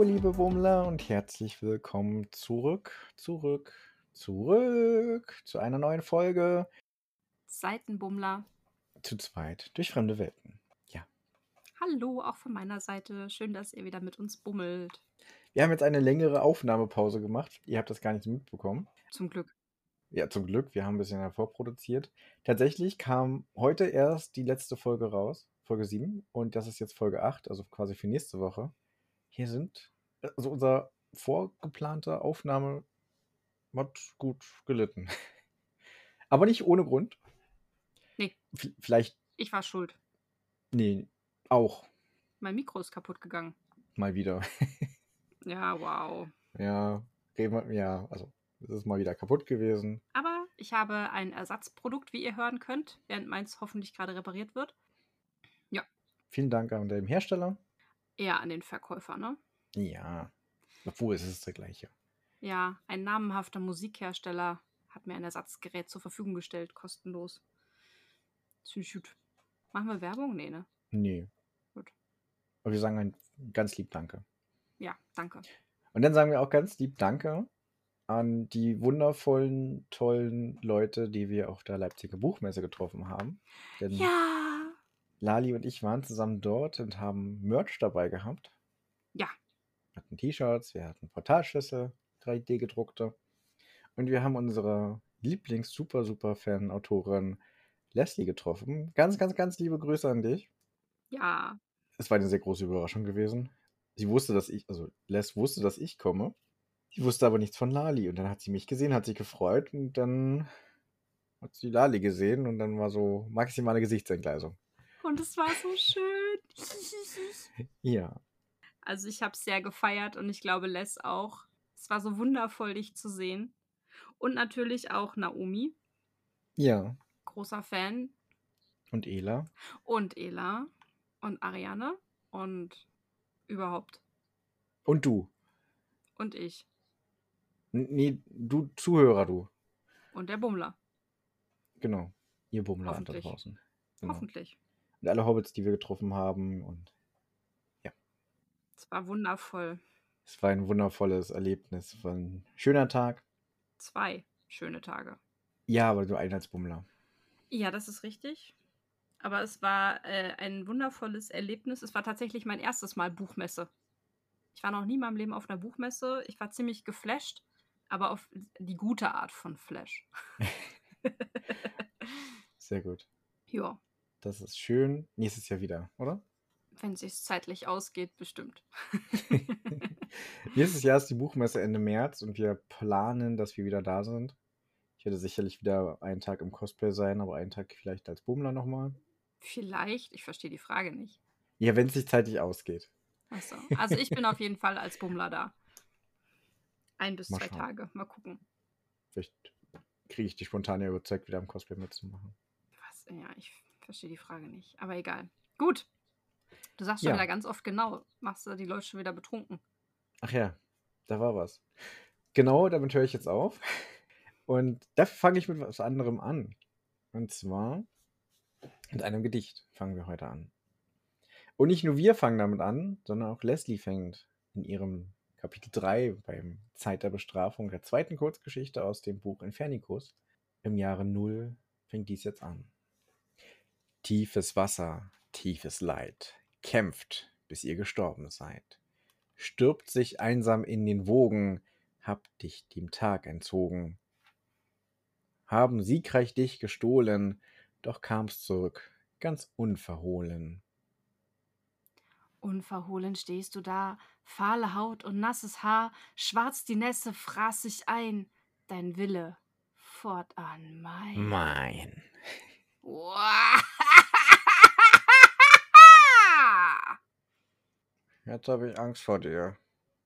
Hallo, liebe Bummler und herzlich willkommen zurück, zurück, zurück zu einer neuen Folge Seitenbummler. zu zweit durch fremde Welten. Ja, Hallo, auch von meiner Seite. Schön, dass ihr wieder mit uns bummelt. wir haben jetzt eine längere Aufnahmepause gemacht. Ihr habt das gar nicht mitbekommen. Zum Glück. Ja, zum Glück, wir haben ein bisschen hervorproduziert. Tatsächlich kam heute erst die letzte Folge raus, Folge 7, und das ist jetzt Folge 8, also quasi für nächste Woche. Hier sind, also unser vorgeplanter Aufnahme hat gut gelitten. Aber nicht ohne Grund. Nee. V vielleicht, Ich war schuld. nee, auch Mein Mikro ist kaputt gegangen. mal wieder. Ja, wow. ja, reden wir, ja, also es ist mal wieder kaputt gewesen. Aber ich habe ein Ersatzprodukt, wie ihr hören könnt, während meins hoffentlich gerade repariert wird. Vielen Dank an den Hersteller. Eher an den Verkäufer, ne? Ja, obwohl es ist der gleiche. Ja, ein namenhafter Musikhersteller hat mir ein Ersatzgerät zur Verfügung gestellt, kostenlos. Das finde ich gut. Machen wir Werbung? Nee, ne? Nee. Gut. Aber wir sagen ein ganz lieb Danke. Ja, danke. Und dann sagen wir auch ganz lieb Danke an die wundervollen, tollen Leute, die wir auf der Leipziger Buchmesse getroffen haben. Denn Ja! Lali und ich waren zusammen dort und haben Merch dabei gehabt. Ja. Wir hatten T-Shirts, wir hatten Portalschlüssel, 3D gedruckte. Und wir haben unsere Lieblings-Super-Super-Fan-Autorin Leslie getroffen. Ganz, ganz, ganz liebe Grüße an dich. Ja. es war eine sehr große Überraschung gewesen. Sie wusste, dass ich, also Les wusste, dass ich komme. Sie wusste aber nichts von Lali. Und dann hat sie mich gesehen, hat sich gefreut und dann hat sie Lali gesehen und dann war so maximale Gesichtsentgleisung. Und es war so schön. Ja. Also ich habe es sehr gefeiert und ich glaube Les auch. Es war so wundervoll, dich zu sehen. Und natürlich auch Naomi, Ja. großer Fan. Und Ela. Und Ela und Ariane und überhaupt. Und du. Und ich. N- Nee, du Zuhörer, du. Und der Bummler. Genau. Ihr Bummler da draußen. Genau. Hoffentlich. Und alle Hobbits, die wir getroffen haben. Und Es war wundervoll. es war ein wundervolles Erlebnis. Es war ein schöner Tag. Zwei schöne Tage. Ja, aber nur ein als Bummler. Ja, das ist richtig. Aber es war äh, ein wundervolles Erlebnis. Es war tatsächlich mein erstes Mal Buchmesse. Ich war noch nie in meinem Leben auf einer Buchmesse. Ich war ziemlich geflasht, aber auf die gute Art von Flash. Sehr gut. ja, Das ist schön. Nächstes Jahr wieder, oder? wenn es sich zeitlich ausgeht, bestimmt. Nächstes Jahr ist die Buchmesse Ende März und wir planen, dass wir wieder da sind. Ich werde sicherlich wieder einen Tag im Cosplay sein, aber einen Tag vielleicht als Bummler nochmal. Vielleicht, ich verstehe die Frage nicht. Ja, wenn es sich zeitlich ausgeht. Achso. Also ich bin auf jeden Fall als Bummler da. Ein bis Mal zwei schauen. Tage. Mal gucken. Vielleicht kriege ich die spontane überzeugt, wieder im Cosplay mitzumachen. Was? Ja, ich verstehe die Frage nicht. Aber egal. Gut. Du sagst schon Ja. wieder ganz oft genau. Machst du die Leute schon wieder betrunken. Ach ja, da war was. Genau, damit höre ich jetzt auf. Und dafür fange ich mit was anderem an. Und zwar mit einem Gedicht fangen wir heute an. Und nicht nur wir fangen damit an, sondern auch Leslie fängt in ihrem Kapitel 3 beim Zeit der Bestrafung der zweiten Kurzgeschichte aus dem Buch Infernicus im Jahre 0 fängt dies jetzt an. Tiefes Wasser, tiefes Leid, kämpft, bis ihr gestorben seid stirbt sich einsam in den Wogen, hab dich dem Tag entzogen. Haben siegreich dich gestohlen, doch kamst zurück, ganz unverhohlen. Unverhohlen stehst du da, fahle Haut und nasses Haar, schwarz die Nässe fraß sich ein, dein Wille fortan mein. Mein. Jetzt habe ich Angst vor dir.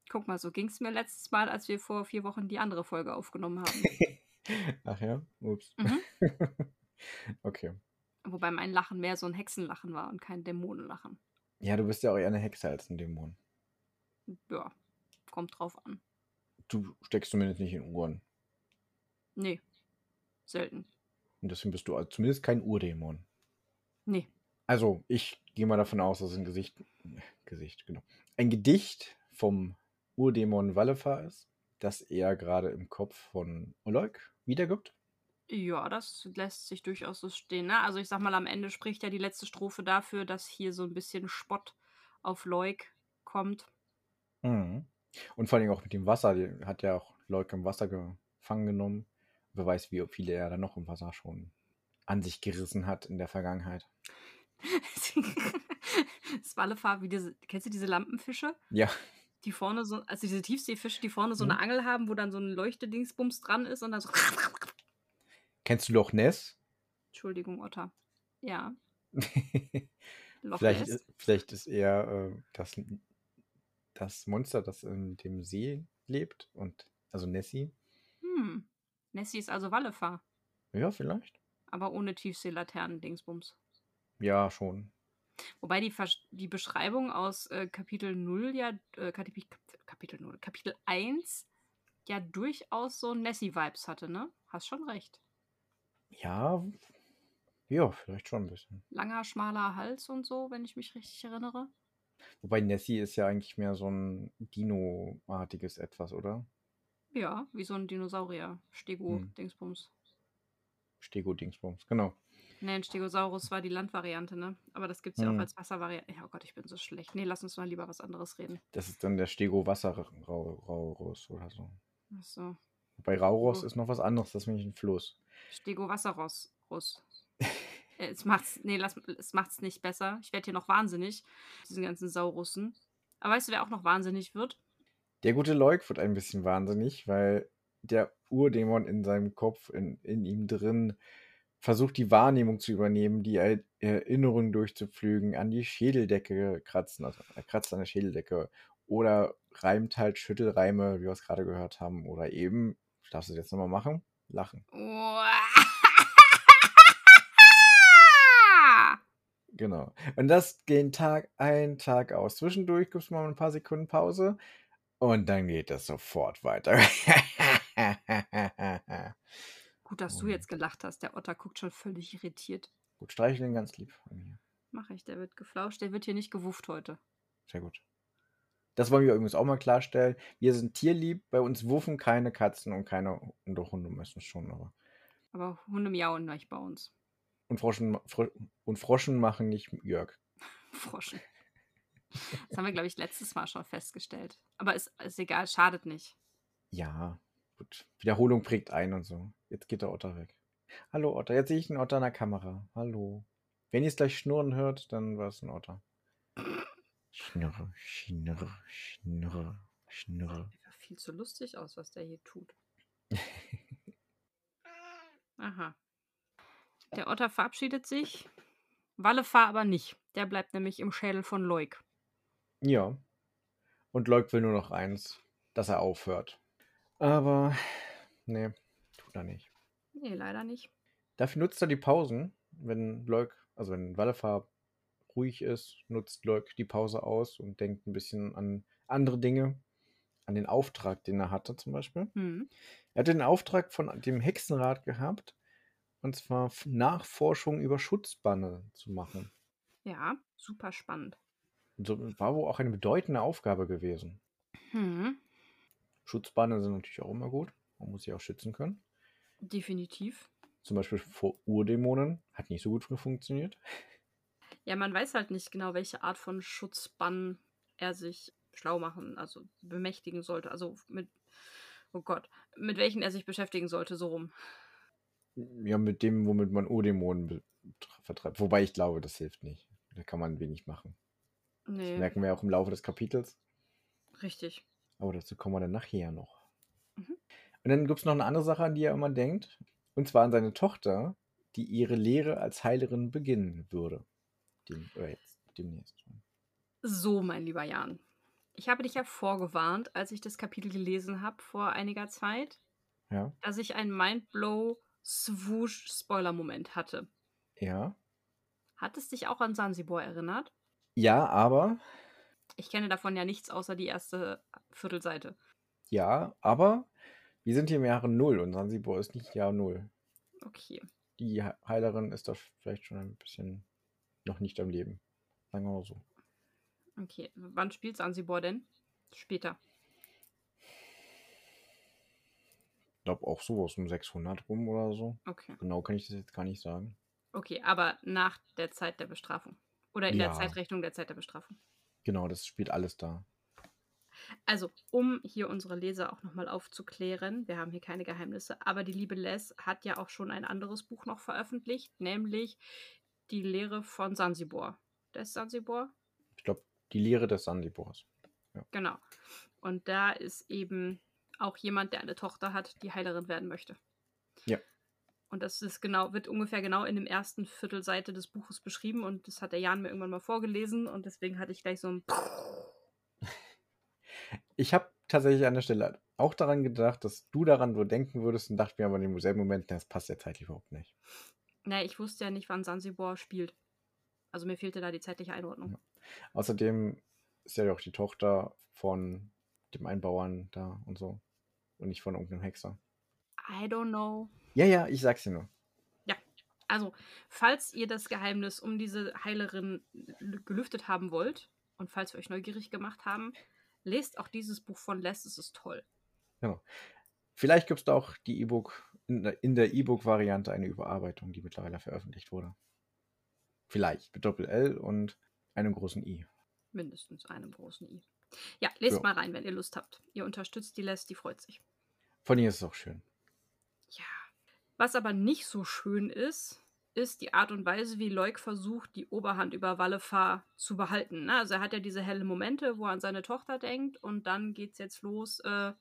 Guck mal, so ging es mir letztes Mal, als wir vor vier Wochen die andere Folge aufgenommen haben. Ach ja? Ups. Mhm. okay. Wobei mein Lachen mehr so ein Hexenlachen war und kein Dämonenlachen. Ja, du bist ja auch eher eine Hexe als ein Dämon. Ja, kommt drauf an. Du steckst zumindest nicht in Uhren. Nee, selten. Und deswegen bist du zumindest kein Urdämon. Nee. Also, ich gehe mal davon aus, dass ein Gesicht, Gesicht, genau, ein Gedicht vom Urdämon Wallefar ist, das er gerade im Kopf von Oloik wiedergibt. Ja, das lässt sich durchaus so stehen. Ne? Also ich sag mal, am Ende spricht ja die letzte Strophe dafür, dass hier so ein bisschen Spott auf Leuk kommt. Mhm. Und vor allem auch mit dem Wasser. Die hat ja auch Leuk im Wasser gefangen genommen. Wer weiß, wie viele er dann noch im Wasser schon an sich gerissen hat in der Vergangenheit. das Wallefar, wie diese, kennst du diese Lampenfische? Ja. Die vorne so, also diese Tiefseefische, die vorne so Mhm. eine Angel haben, wo dann so ein Leuchtedingsbums dran ist und dann so. Kennst du Loch Ness? Entschuldigung, Otter. Ja, Loch vielleicht, Ness. ist, vielleicht ist er äh, das, das Monster, das in dem See lebt. Und also Nessie. Hm. Nessie ist also Wallefar, Ja, vielleicht. aber ohne Tiefseelaternen-Dingsbums. Ja, schon. Wobei die, Versch- die Beschreibung aus äh, Kapitel 0 ja, äh, Kapitel, Kapitel 0, Kapitel 1 ja durchaus so Nessie-Vibes hatte, ne? Hast schon recht. Ja, ja, vielleicht schon ein bisschen. Langer, schmaler Hals und so, wenn ich mich richtig erinnere. Wobei Nessie ist ja eigentlich mehr so ein Dino-artiges Etwas, oder? Ja, wie so ein Dinosaurier. Hm. Stego-Dingsbums. Stego-Dingsbums, genau. Ne, ein Stegosaurus war die Landvariante, ne? Aber das gibt's ja auch Hm. als Wasservariante. Ja, oh Gott, ich bin so schlecht. Nee, lass uns mal lieber was anderes reden. Das ist dann der Stego-Wasser-Raurus oder so. Achso. Bei Rauros Oh. ist noch was anderes, das ist nämlich ein Fluss. Stego-Wasserross. Es macht's, nee, lass, es macht's nicht besser. Ich werde hier noch wahnsinnig. Diesen ganzen Saurussen. Aber weißt du, wer auch noch wahnsinnig wird? Der gute Leuk wird ein bisschen wahnsinnig, weil der Urdämon in seinem Kopf, in, in ihm drin, versucht die Wahrnehmung zu übernehmen, die Er- Erinnerungen durchzupflügen, an die Schädeldecke kratzen, also er kratzt an der Schädeldecke oder reimt halt Schüttelreime, wie wir es gerade gehört haben, oder eben, darfst du das jetzt nochmal machen? Lachen. Genau. Und das den Tag ein, Tag aus. Zwischendurch gibt es mal ein paar Sekunden Pause und dann geht es sofort weiter. Gut, dass du jetzt gelacht hast. Der Otter guckt schon völlig irritiert. Gut, streicheln ganz lieb von mir. Mach ich, der wird geflauscht. Der wird hier nicht gewufft heute. Sehr gut. Das wollen wir übrigens auch mal klarstellen. Wir sind tierlieb, bei uns wuffen keine Katzen und keine und doch Hunde meistens schon, aber. Aber Hunde miauen nicht bei uns. Und Froschen, Fro und Froschen machen nicht Jörg. Froschen. Das haben wir, glaube ich, letztes Mal schon festgestellt. Aber ist, ist egal, schadet nicht. Ja, gut. Wiederholung prägt ein und so. Jetzt geht der Otter weg. Hallo Otter, jetzt sehe ich einen Otter in der Kamera. Hallo. Wenn ihr es gleich schnurren hört, dann war es ein Otter. Schnurre, schnurre, schnurre, schnurre. Sieht viel zu lustig aus, was der hier tut. Aha. Der Otter verabschiedet sich. Wallefar aber nicht. Der bleibt nämlich im Schädel von Leuk. Ja. Und Leuk will nur noch eins, dass er aufhört. Aber, nee, tut er nicht. Nee, leider nicht. Dafür nutzt er die Pausen, wenn Leuk, also wenn Wallefar ruhig ist, nutzt Leuk die Pause aus und denkt ein bisschen an andere Dinge, an den Auftrag, den er hatte zum Beispiel. Hm. Er hatte den Auftrag von dem Hexenrat gehabt, und zwar Nachforschung über Schutzbanne zu machen. Ja, super spannend. War wohl auch eine bedeutende Aufgabe gewesen. Hm. Schutzbanne sind natürlich auch immer gut. Man muss sie auch schützen können. Definitiv. Zum Beispiel vor Urdämonen. Hat nicht so gut funktioniert. Ja, man weiß halt nicht genau, welche Art von Schutzbann er sich schlau machen, also bemächtigen sollte. Also mit, oh Gott, mit welchen er sich beschäftigen sollte, so rum. Ja, mit dem, womit man Urdämonen vertreibt. Wobei ich glaube, das hilft nicht. Da kann man wenig machen. Das Nee, merken wir auch im Laufe des Kapitels. richtig. Aber dazu kommen wir dann nachher noch. Mhm. Und dann gibt es noch eine andere Sache, an die er immer denkt. Und zwar an seine Tochter, die ihre Lehre als Heilerin beginnen würde. Dem, oder jetzt, demnächst. So, mein lieber Jan. Ich habe dich ja vorgewarnt, als ich das Kapitel gelesen habe vor einiger Zeit, Ja. dass ich einen Mindblow Swoosh Spoiler-Moment hatte. Ja. Hat es dich auch an Sansibar erinnert? Ja, aber. Ich kenne davon ja nichts außer die erste Viertelseite. Ja, aber wir sind hier im Jahre Null und Sansibor ist nicht Jahr Null. Okay. Die Heilerin ist da vielleicht schon ein bisschen noch nicht am Leben. Sagen wir mal so. Okay, wann spielt Sansibor denn? Später. Ich glaube auch sowas um 600 rum oder so. Okay. Genau kann ich das jetzt gar nicht sagen. Okay, aber nach der Zeit der Bestrafung. Oder in der Ja. Zeitrechnung der Zeit der Bestrafung. Genau, das spielt alles da. Also, um hier unsere Leser auch nochmal aufzuklären, wir haben hier keine Geheimnisse, aber die liebe Les hat ja auch schon ein anderes Buch noch veröffentlicht, nämlich Die Lehre von Sansibar. Des Sansibar? Ich glaube, die Lehre des Sandibors. Genau. Und da ist eben auch jemand, der eine Tochter hat, die Heilerin werden möchte. Ja. Und das ist genau, wird ungefähr genau in dem ersten Viertelseite des Buches beschrieben und das hat der Jan mir irgendwann mal vorgelesen und deswegen hatte ich gleich so ein Ich habe tatsächlich an der Stelle auch daran gedacht, dass du daran wohl denken würdest und dachte mir aber in dem selben Moment, das passt ja zeitlich überhaupt nicht. Naja, ich wusste ja nicht, wann Sansibar spielt. Also mir fehlte da die zeitliche Einordnung. Außerdem ist ja auch die Tochter von dem Einbauern da und so. Und nicht von irgendeinem Hexer. I don't know. Ja, ja, ich sag's dir nur. Also, falls ihr das Geheimnis um diese Heilerin gelüftet haben wollt und falls wir euch neugierig gemacht haben, lest auch dieses Buch von Les, es ist toll. Vielleicht gibt es da auch die E-Book, in der- E-Book-Variante eine Überarbeitung, die mittlerweile veröffentlicht wurde. Vielleicht mit Doppel-L und einem großen I. Mindestens einem großen I. Ja, lest Ja. mal rein, wenn ihr Lust habt. Ihr unterstützt die Les, die freut sich. Von ihr ist es auch schön. Was aber nicht so schön ist, ist die Art und Weise, wie Leuk versucht, die Oberhand über Wallefar zu behalten. Ne? Also er hat ja diese helle Momente, wo er an seine Tochter denkt und dann geht's jetzt los, äh,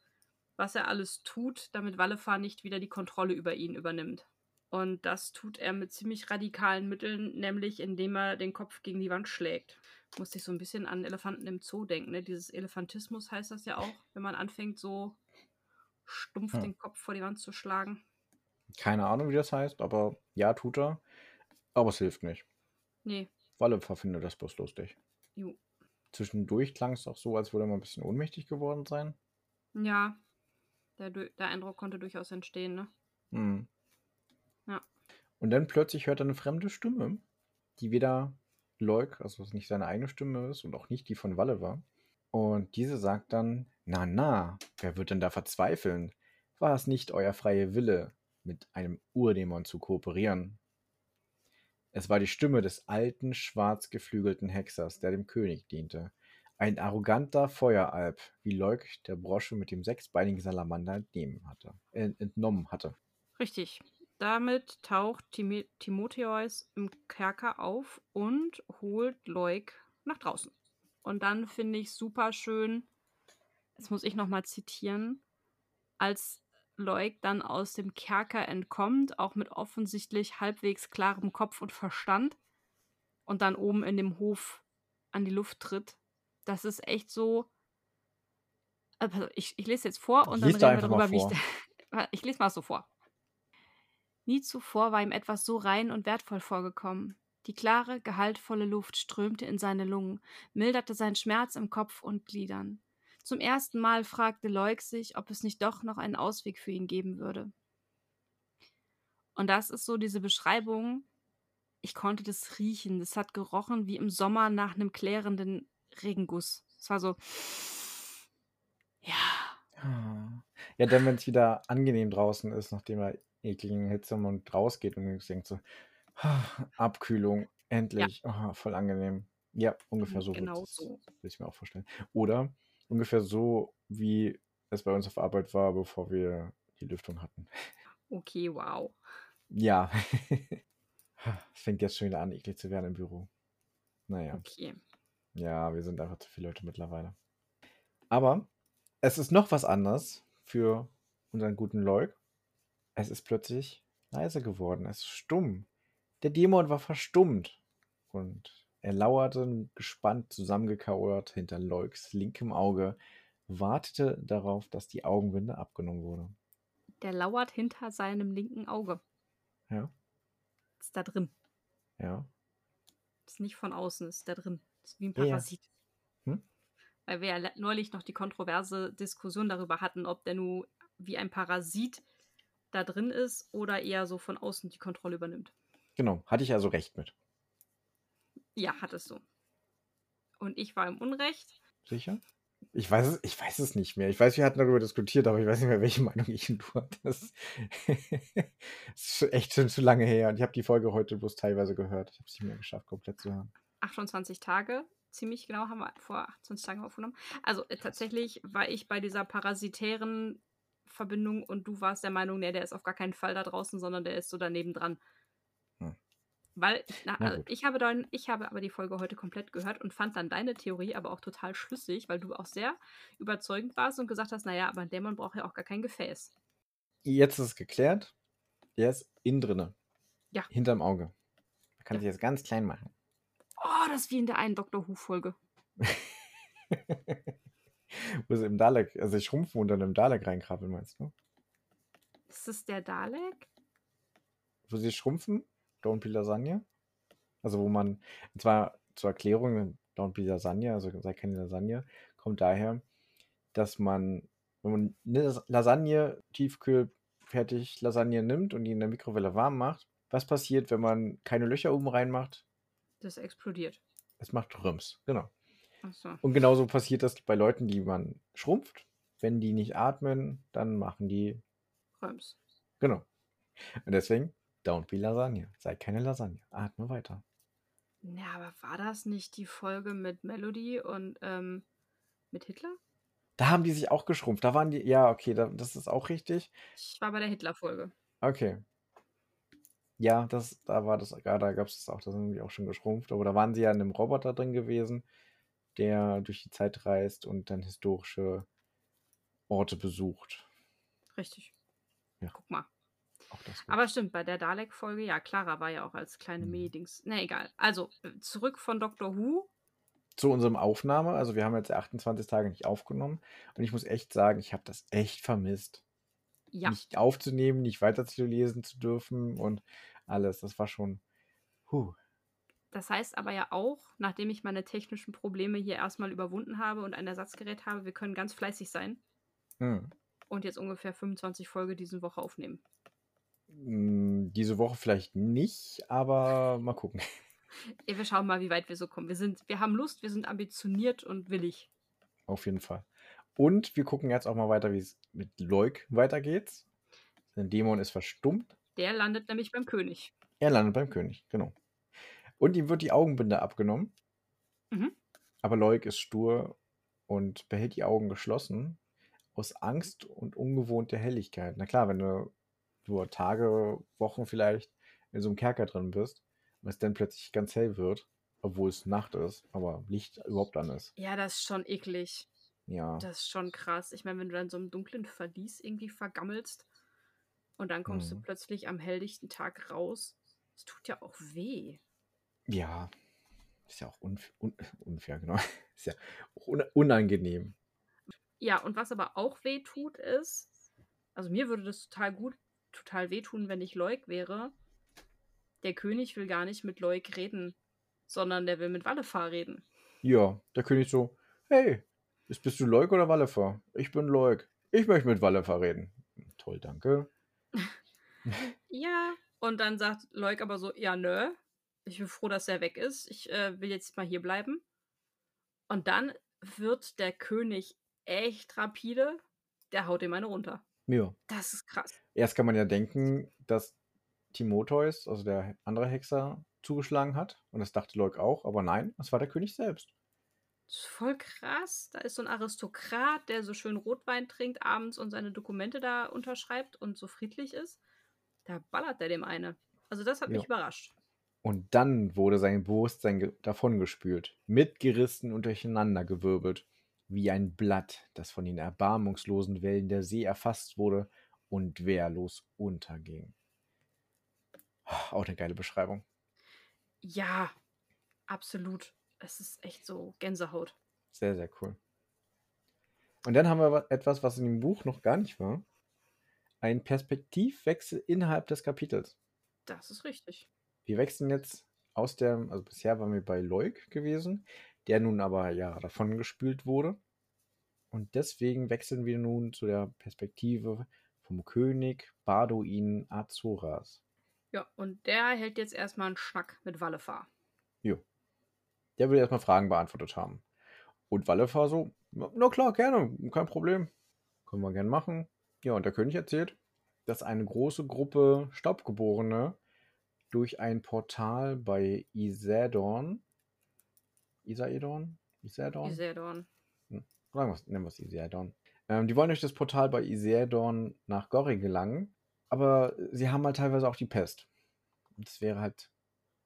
was er alles tut, damit Wallefar nicht wieder die Kontrolle über ihn übernimmt. Und das tut er mit ziemlich radikalen Mitteln, nämlich indem er den Kopf gegen die Wand schlägt. Musste ich so ein bisschen an Elefanten im Zoo denken. Ne? Dieses Elefantismus heißt das ja auch, wenn man anfängt, so stumpf Ja. den Kopf vor die Wand zu schlagen. Keine Ahnung, wie das heißt, aber ja, tut er. Aber es hilft nicht. Nee, Walle findet das bloß lustig. jo. Zwischendurch klang es auch so, als würde er mal ein bisschen ohnmächtig geworden sein. Ja, der, der Eindruck konnte durchaus entstehen, ne? Hm. Ja. Und dann plötzlich hört er eine fremde Stimme, die weder Leuk, also was nicht seine eigene Stimme ist und auch nicht die von Walle war. Und diese sagt dann, na na, wer wird denn da verzweifeln? War es nicht euer freie Wille, mit einem Urdämon zu kooperieren? Es war die Stimme des alten, schwarz geflügelten Hexers, der dem König diente. Ein arroganter Feueralb, wie Leuk der Brosche mit dem sechsbeinigen Salamander entnehmen hatte, äh, entnommen hatte. Richtig. Damit taucht Tim Timotheus im Kerker auf und holt Leuk nach draußen. Und dann finde ich super schön, jetzt muss ich nochmal zitieren, als Leuk dann aus dem Kerker entkommt, auch mit offensichtlich halbwegs klarem Kopf und Verstand und dann oben in dem Hof an die Luft tritt. Das ist echt so. Also ich, ich lese jetzt vor und dann Lies da reden wir darüber, wie ich. Ich lese mal so vor. Nie zuvor war ihm etwas so rein und wertvoll vorgekommen. Die klare, gehaltvolle Luft strömte in seine Lungen, milderte seinen Schmerz im Kopf und Gliedern. Zum ersten Mal fragte Leuk sich, ob es nicht doch noch einen Ausweg für ihn geben würde. Und das ist so diese Beschreibung. Ich konnte das riechen. Das hat gerochen wie im Sommer nach einem klärenden Regenguss. Es war so. Ja. Ja, dann, wenn es wieder angenehm draußen ist, nachdem er ekligen Hitzemond rausgeht und denkt so, "Ah, Abkühlung, endlich, ah, voll angenehm. Ja, ungefähr so Genau wird so. will ich mir auch vorstellen. Oder ungefähr so, wie es bei uns auf Arbeit war, bevor wir die Lüftung hatten. Okay, wow. Ja. Es fängt jetzt schon wieder an, eklig zu werden im Büro. Naja. Okay. Ja, wir sind einfach zu viele Leute mittlerweile. Aber es ist noch was anderes für unseren guten Leuk. Es ist plötzlich leise geworden. Es ist stumm. Der Dämon war verstummt. Und er lauerte gespannt zusammengekauert hinter Leuks linkem Auge, wartete darauf, dass die Augenbinde abgenommen wurde. Der lauert hinter seinem linken Auge. Ja, Ist da drin. ja. Ist nicht von außen, ist da drin. Ist wie ein Ja, ja. Parasit. Hm? Weil wir ja neulich noch die kontroverse Diskussion darüber hatten, ob der nun wie ein Parasit da drin ist oder eher so von außen die Kontrolle übernimmt. Genau, hatte ich also recht mit. Ja, hattest du. Und ich war im Unrecht. Sicher? Ich weiß, es, ich weiß es nicht mehr. Ich weiß, wir hatten darüber diskutiert, aber ich weiß nicht mehr, welche Meinung ich und du hattest. das ist echt schon zu lange her. Und ich habe die Folge heute bloß teilweise gehört. Ich habe es nicht mehr geschafft, komplett zu hören. 28 Tage, ziemlich genau haben wir vor 28 Tagen aufgenommen. Also äh, tatsächlich war ich bei dieser parasitären Verbindung und du warst der Meinung, nee, der ist auf gar keinen Fall da draußen, sondern der ist so daneben dran. Weil, na, na also ich, habe dann, ich habe aber die Folge heute komplett gehört und fand dann deine Theorie aber auch total schlüssig, weil du auch sehr überzeugend warst und gesagt hast, naja, aber ein Dämon braucht ja auch gar kein Gefäß. Jetzt ist es geklärt. Der ist innen drinne. Ja. Hinterm Auge. Man kann ja. sich jetzt ganz klein machen. Oh, das ist wie in der einen Dr. Who-Folge. Wo sie im Dalek, also ich schrumpfen und dann im Dalek reinkrabbeln, meinst du? Ist das der Dalek? Wo sie schrumpfen? Don't Be Lasagne. Also wo man, und zwar zur Erklärung, Don't Be Lasagne, also sei keine Lasagne, kommt daher, dass man, wenn man eine Lasagne, Tiefkühl, fertig Lasagne nimmt und die in der Mikrowelle warm macht, was passiert, wenn man keine Löcher oben reinmacht? Das explodiert. Es macht Rüms, genau. So. Und genauso passiert das bei Leuten, die man schrumpft. Wenn die nicht atmen, dann machen die Röms. Genau. Und deswegen, don't be Lasagne. Sei keine Lasagne. Atme weiter. Ja, aber war das nicht die Folge mit Melody und ähm, mit Hitler? Da haben die sich auch geschrumpft. Da waren die, ja, okay, da, das ist auch richtig. Ich war bei der Hitler-Folge. Okay. Ja, das, da war das, ja, da gab es das auch, da sind die auch schon geschrumpft. Aber da waren sie ja in einem Roboter drin gewesen der durch die Zeit reist und dann historische Orte besucht. Richtig. Ja. Guck mal. Aber stimmt, bei der Dalek-Folge, ja, Clara war ja auch als kleine mhm. Medings. Ne, egal. Also, äh, zurück von Doctor Who. Zu unserem Aufnahme. Also, wir haben jetzt 28 Tage nicht aufgenommen. Und ich muss echt sagen, ich habe das echt vermisst. Ja. Nicht aufzunehmen, nicht weiterzulesen zu dürfen und alles. Das war schon. Huh. Das heißt aber ja auch, nachdem ich meine technischen Probleme hier erstmal überwunden habe und ein Ersatzgerät habe, wir können ganz fleißig sein. Hm. Und jetzt ungefähr 25 Folge diese Woche aufnehmen. Hm, diese Woche vielleicht nicht, aber mal gucken. Wir schauen mal, wie weit wir so kommen. Wir, sind, wir haben Lust, wir sind ambitioniert und willig. Auf jeden Fall. Und wir gucken jetzt auch mal weiter, wie es mit Leuk weitergeht. Sein Dämon ist verstummt. Der landet nämlich beim König. Er landet beim König, genau. Und ihm wird die Augenbinde abgenommen. Mhm. Aber Loik ist stur und behält die Augen geschlossen aus Angst und ungewohnter Helligkeit. Na klar, wenn du nur Tage, Wochen vielleicht in so einem Kerker drin bist und es dann plötzlich ganz hell wird, obwohl es Nacht ist, aber Licht überhaupt an ist. Ja, das ist schon eklig. Ja. Das ist schon krass. Ich meine, wenn du dann so einem dunklen Verlies irgendwie vergammelst und dann kommst mhm. du plötzlich am helllichten Tag raus, es tut ja auch weh. Ja, ist ja auch unf un unfair, genau. Ist ja auch un unangenehm. Ja, und was aber auch weh tut, ist, also mir würde das total gut, total wehtun, wenn ich Leuk wäre. Der König will gar nicht mit Leuk reden, sondern der will mit Wallefar reden. Ja, der König so, hey, bist du Leuk oder Wallefar? Ich bin Leuk. Ich möchte mit Wallefar reden. Toll, danke. ja, und dann sagt Leuk aber so, ja, nö, ich bin froh, dass er weg ist. Ich äh, will jetzt mal hier bleiben. Und dann wird der König echt rapide. Der haut ihm eine runter. Ja. Das ist krass. Erst kann man ja denken, dass Timotheus, also der andere Hexer, zugeschlagen hat. Und das dachte Leuk auch. Aber nein, es war der König selbst. Das ist voll krass. Da ist so ein Aristokrat, der so schön Rotwein trinkt abends und seine Dokumente da unterschreibt und so friedlich ist. Da ballert der dem eine. Also das hat ja. mich überrascht. Und dann wurde sein Bewusstsein davongespült, mitgerissen und durcheinandergewirbelt, wie ein Blatt, das von den erbarmungslosen Wellen der See erfasst wurde und wehrlos unterging. Auch eine geile Beschreibung. Ja, absolut. Es ist echt so Gänsehaut. Sehr, sehr cool. Und dann haben wir etwas, was in dem Buch noch gar nicht war. Ein Perspektivwechsel innerhalb des Kapitels. Das ist richtig. Wir wechseln jetzt aus der, also bisher waren wir bei Leuk gewesen, der nun aber ja davon gespült wurde. Und deswegen wechseln wir nun zu der Perspektive vom König Baduin Azoras. Ja, und der hält jetzt erstmal einen Schnack mit Wallefar. Jo. Der will erstmal Fragen beantwortet haben. Und Wallefar so, Na klar, gerne, kein Problem. Können wir gern machen. Ja, und der König erzählt, dass eine große Gruppe Staubgeborene durch ein Portal bei Isedorn Isaedorn? Isedorn? Isedorn. Sagen wir's, nennen wir es Isedorn. Ähm, die wollen durch das Portal bei Isedorn nach Gori gelangen, aber sie haben halt teilweise auch die Pest. Das wäre halt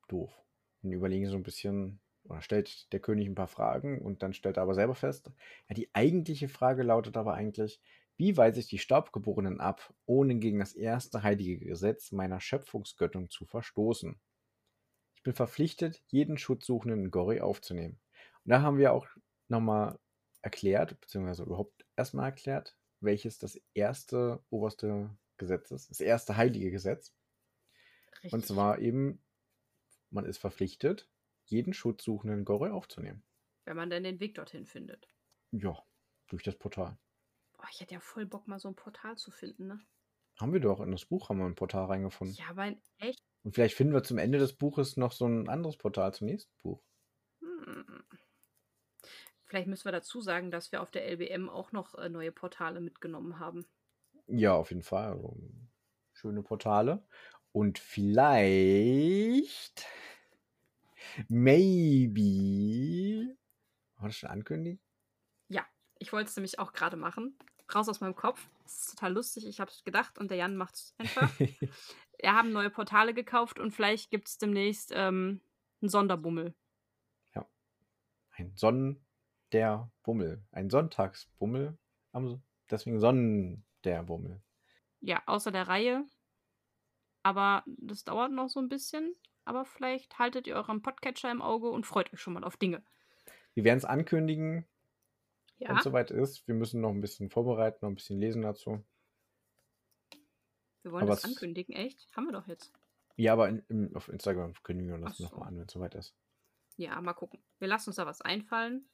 doof. Und überlegen so ein bisschen, oder stellt der König ein paar Fragen und dann stellt er aber selber fest, ja, die eigentliche Frage lautet aber eigentlich, wie weise ich die Staubgeborenen ab, ohne gegen das erste heilige Gesetz meiner Schöpfungsgöttung zu verstoßen? Ich bin verpflichtet, jeden Schutzsuchenden in Gori aufzunehmen. Und da haben wir auch nochmal erklärt, beziehungsweise überhaupt erstmal erklärt, welches das erste oberste Gesetz ist, das erste heilige Gesetz. Und Richtig. zwar eben, man ist verpflichtet, jeden Schutzsuchenden in Gori aufzunehmen. Wenn man denn den Weg dorthin findet. Ja, durch das Portal. Boah, ich hätte ja voll Bock, mal so ein Portal zu finden, ne? Haben wir doch, in das Buch haben wir ein Portal reingefunden. Ja, aber in echt. Und vielleicht finden wir zum Ende des Buches noch so ein anderes Portal zum nächsten Buch. Hm. Vielleicht müssen wir dazu sagen, dass wir auf der LBM auch noch äh, neue Portale mitgenommen haben. Ja, auf jeden Fall. Also, schöne Portale. Und vielleicht, maybe, war das schon ankündigt? Ja, ich wollte es nämlich auch gerade machen. Raus aus meinem Kopf. Es ist total lustig. Ich habe es gedacht und der Jan macht es einfach. Wir haben neue Portale gekauft und vielleicht gibt es demnächst ähm, einen Sonderbummel. Ein Sonnen der Bummel. Ein Sonntagsbummel. Deswegen Sonnen der Bummel. Ja, außer der Reihe. Aber das dauert noch so ein bisschen. Aber vielleicht haltet ihr euren Podcatcher im Auge und freut euch schon mal auf Dinge. Wir werden es ankündigen, Ja, wenn es soweit ist. Wir müssen noch ein bisschen vorbereiten, noch ein bisschen lesen dazu. wir wollen aber das es- ankündigen. Echt? Haben wir doch jetzt. Ja, aber in, im, auf Instagram kündigen wir das so. nochmal an, wenn es soweit ist. Ja, mal gucken. Wir lassen uns da was einfallen.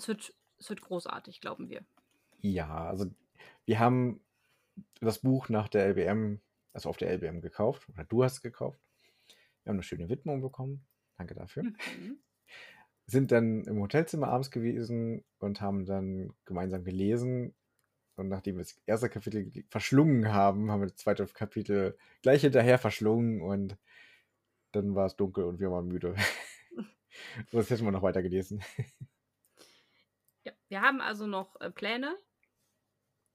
Es wird, es wird großartig, glauben wir. Ja, also wir haben das Buch nach der LBM, also auf der LBM gekauft, oder du hast es gekauft. Wir haben eine schöne Widmung bekommen. Danke dafür. Mhm. Sind dann im Hotelzimmer abends gewesen und haben dann gemeinsam gelesen. Und nachdem wir das erste Kapitel ge- verschlungen haben, haben wir das zweite Kapitel gleich hinterher verschlungen und dann war es dunkel und wir waren müde. Sonst hätten wir noch weiter gelesen. Wir haben also noch äh, Pläne.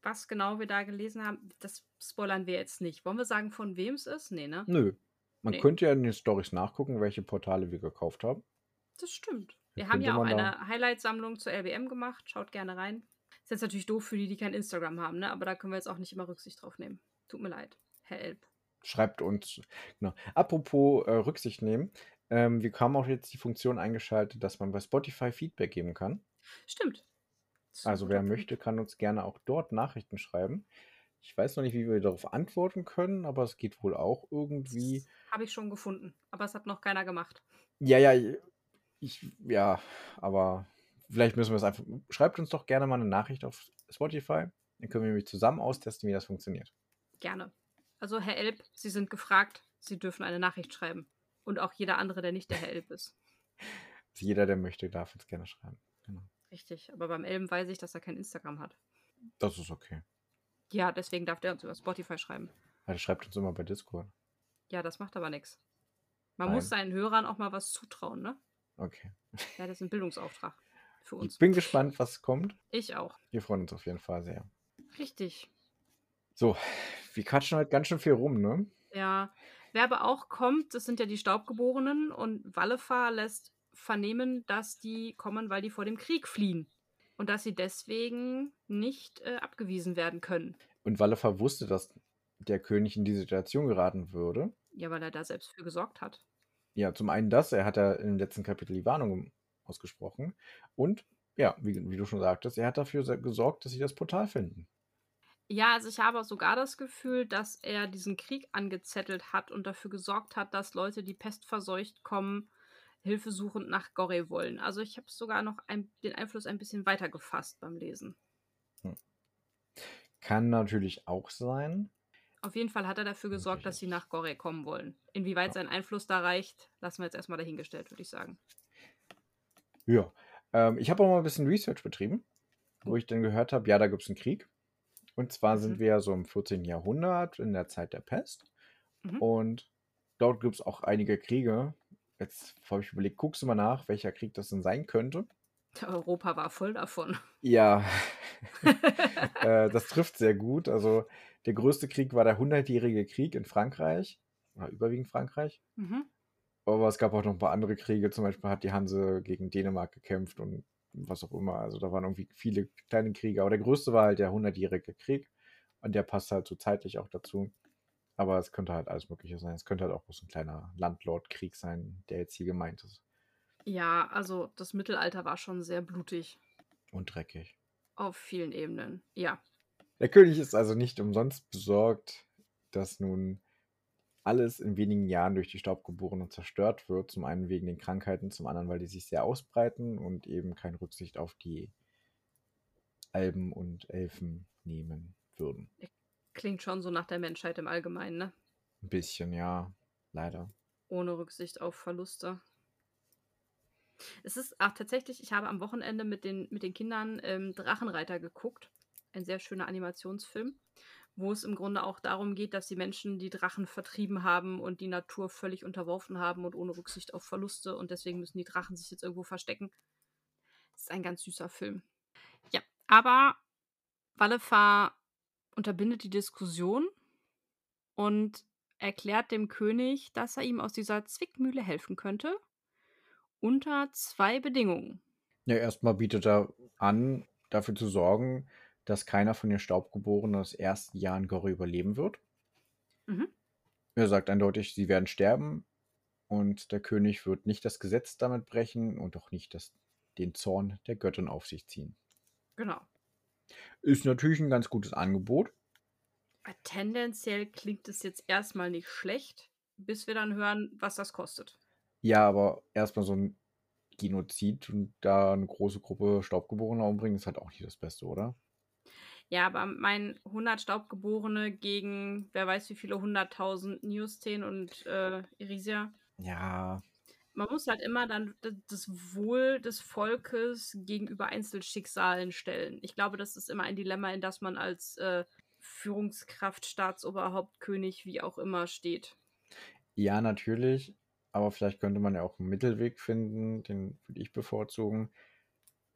Was genau wir da gelesen haben, das spoilern wir jetzt nicht. Wollen wir sagen, von wem es ist? Nee, ne? Nö. Man Nee. könnte ja in den Stories nachgucken, welche Portale wir gekauft haben. Das stimmt. Wir haben ja auch eine Highlight-Sammlung zur LBM gemacht. Schaut gerne rein. Ist jetzt natürlich doof für die, die kein Instagram haben, ne? Aber da können wir jetzt auch nicht immer Rücksicht drauf nehmen. Tut mir leid, Herr Elb. Schreibt uns. Genau. Apropos äh, Rücksicht nehmen. Ähm, wir haben auch jetzt die Funktion eingeschaltet, dass man bei Spotify Feedback geben kann. Stimmt. Also wer möchte, kann uns gerne auch dort Nachrichten schreiben. Ich weiß noch nicht, wie wir darauf antworten können, aber es geht wohl auch irgendwie. Habe ich schon gefunden. Aber es hat noch keiner gemacht. Ja, ja, ich, ja, aber vielleicht müssen wir es einfach. Schreibt uns doch gerne mal eine Nachricht auf Spotify. Dann können wir nämlich zusammen austesten, wie das funktioniert. Gerne. Also, Herr Elb, Sie sind gefragt. Sie dürfen eine Nachricht schreiben. Und auch jeder andere, der nicht der Herr Elb ist. Jeder, der möchte, darf uns gerne schreiben. Genau. Richtig. Aber beim Elben weiß ich, dass er kein Instagram hat. Das ist okay. Ja, deswegen darf der uns über Spotify schreiben. Also schreibt uns immer bei Discord. Ja, das macht aber nichts. Man Nein. muss seinen Hörern auch mal was zutrauen, ne? Okay. Ja, das ist ein Bildungsauftrag für Ich uns. bin gespannt, was kommt. Ich auch. Wir freuen uns auf jeden Fall sehr. Richtig. So, wir quatschen heute ganz schön viel rum, ne? Ja. Wer aber auch kommt, das sind ja die Staubgeborenen und Wallefa lässt vernehmen, dass die kommen, weil die vor dem Krieg fliehen. Und dass sie deswegen nicht äh, abgewiesen werden können. Und Wallefa wusste, dass der König in diese Situation geraten würde. Ja, weil er da selbst für gesorgt hat. Ja, zum einen das, er hat ja im letzten Kapitel die Warnung ausgesprochen. Und ja, wie, wie du schon sagtest, er hat dafür gesorgt, dass sie das Portal finden. Ja, also ich habe sogar das Gefühl, dass er diesen Krieg angezettelt hat und dafür gesorgt hat, dass Leute, die pestverseucht kommen, hilfesuchend nach Gorey wollen. Also ich habe sogar noch ein, den Einfluss ein bisschen weiter gefasst beim Lesen. Kann natürlich auch sein. Auf jeden Fall hat er dafür gesorgt, dass sie nach Gorey kommen wollen. Inwieweit sein Einfluss da reicht, lassen wir jetzt erstmal dahingestellt, würde ich sagen. Ja. Ähm, ich habe auch mal ein bisschen Research betrieben. wo ich dann gehört habe, ja, da gibt es einen Krieg. Und zwar sind Mhm. wir ja so im 14. Jahrhundert, in der Zeit der Pest. Mhm. Und dort gibt es auch einige Kriege. Jetzt habe ich überlegt, guckst du mal nach, welcher Krieg das denn sein könnte? Europa war voll davon. Ja, äh, das trifft sehr gut. Also der größte Krieg war der Hundertjährige Krieg in Frankreich, oder überwiegend Frankreich. Mhm. Aber es gab auch noch ein paar andere Kriege. Zum Beispiel hat die Hanse gegen Dänemark gekämpft und was auch immer. Also da waren irgendwie viele kleine Kriege. Aber der größte war halt der Hundertjährige Krieg. Und der passt halt so zeitlich auch dazu. Aber es könnte halt alles Mögliche sein. Es könnte halt auch so ein kleiner Landlordkrieg sein, der jetzt hier gemeint ist. Ja, also das Mittelalter war schon sehr blutig Und dreckig. auf vielen Ebenen. Ja. Der König ist also nicht umsonst besorgt, dass nun alles in wenigen Jahren durch die Staubgeborenen zerstört wird. Zum einen wegen den Krankheiten, zum anderen, weil die sich sehr ausbreiten und eben keine Rücksicht auf die Alben und Elfen nehmen würden. Klingt schon so nach der Menschheit im Allgemeinen, ne? Ein bisschen, ja, leider. Ohne Rücksicht auf Verluste. Es ist auch tatsächlich, ich habe am Wochenende mit den, mit den Kindern ähm, Drachenreiter geguckt. Ein sehr schöner Animationsfilm, wo es im Grunde auch darum geht, dass die Menschen die Drachen vertrieben haben und die Natur völlig unterworfen haben und ohne Rücksicht auf Verluste und deswegen müssen die Drachen sich jetzt irgendwo verstecken. Das ist ein ganz süßer Film. Ja, aber Wallefar unterbindet die Diskussion und erklärt dem König, dass er ihm aus dieser Zwickmühle helfen könnte, unter zwei Bedingungen. Ja, erstmal bietet er an, dafür zu sorgen, dass keiner von den Staubgeborenen das erste Jahr in Gorre überleben wird. Mhm. Er sagt eindeutig, sie werden sterben und der König wird nicht das Gesetz damit brechen und auch nicht das, den Zorn der Göttin auf sich ziehen. Genau. Ist natürlich ein ganz gutes Angebot. Tendenziell klingt es jetzt erstmal nicht schlecht, bis wir dann hören, was das kostet. Ja, aber erstmal so ein Genozid und da eine große Gruppe Staubgeborener umbringen, ist halt auch nicht das Beste, oder? Ja, aber mein 100 Staubgeborene gegen wer weiß wie viele 100.000 Neosteen und äh, Irisia. Ja, Man muss halt immer dann das Wohl des Volkes gegenüber Einzelschicksalen stellen. Ich glaube, das ist immer ein Dilemma, in das man als äh, Führungskraft, Staatsoberhaupt, König, wie auch immer steht. ja, natürlich. Aber vielleicht könnte man ja auch einen Mittelweg finden, den würde ich bevorzugen,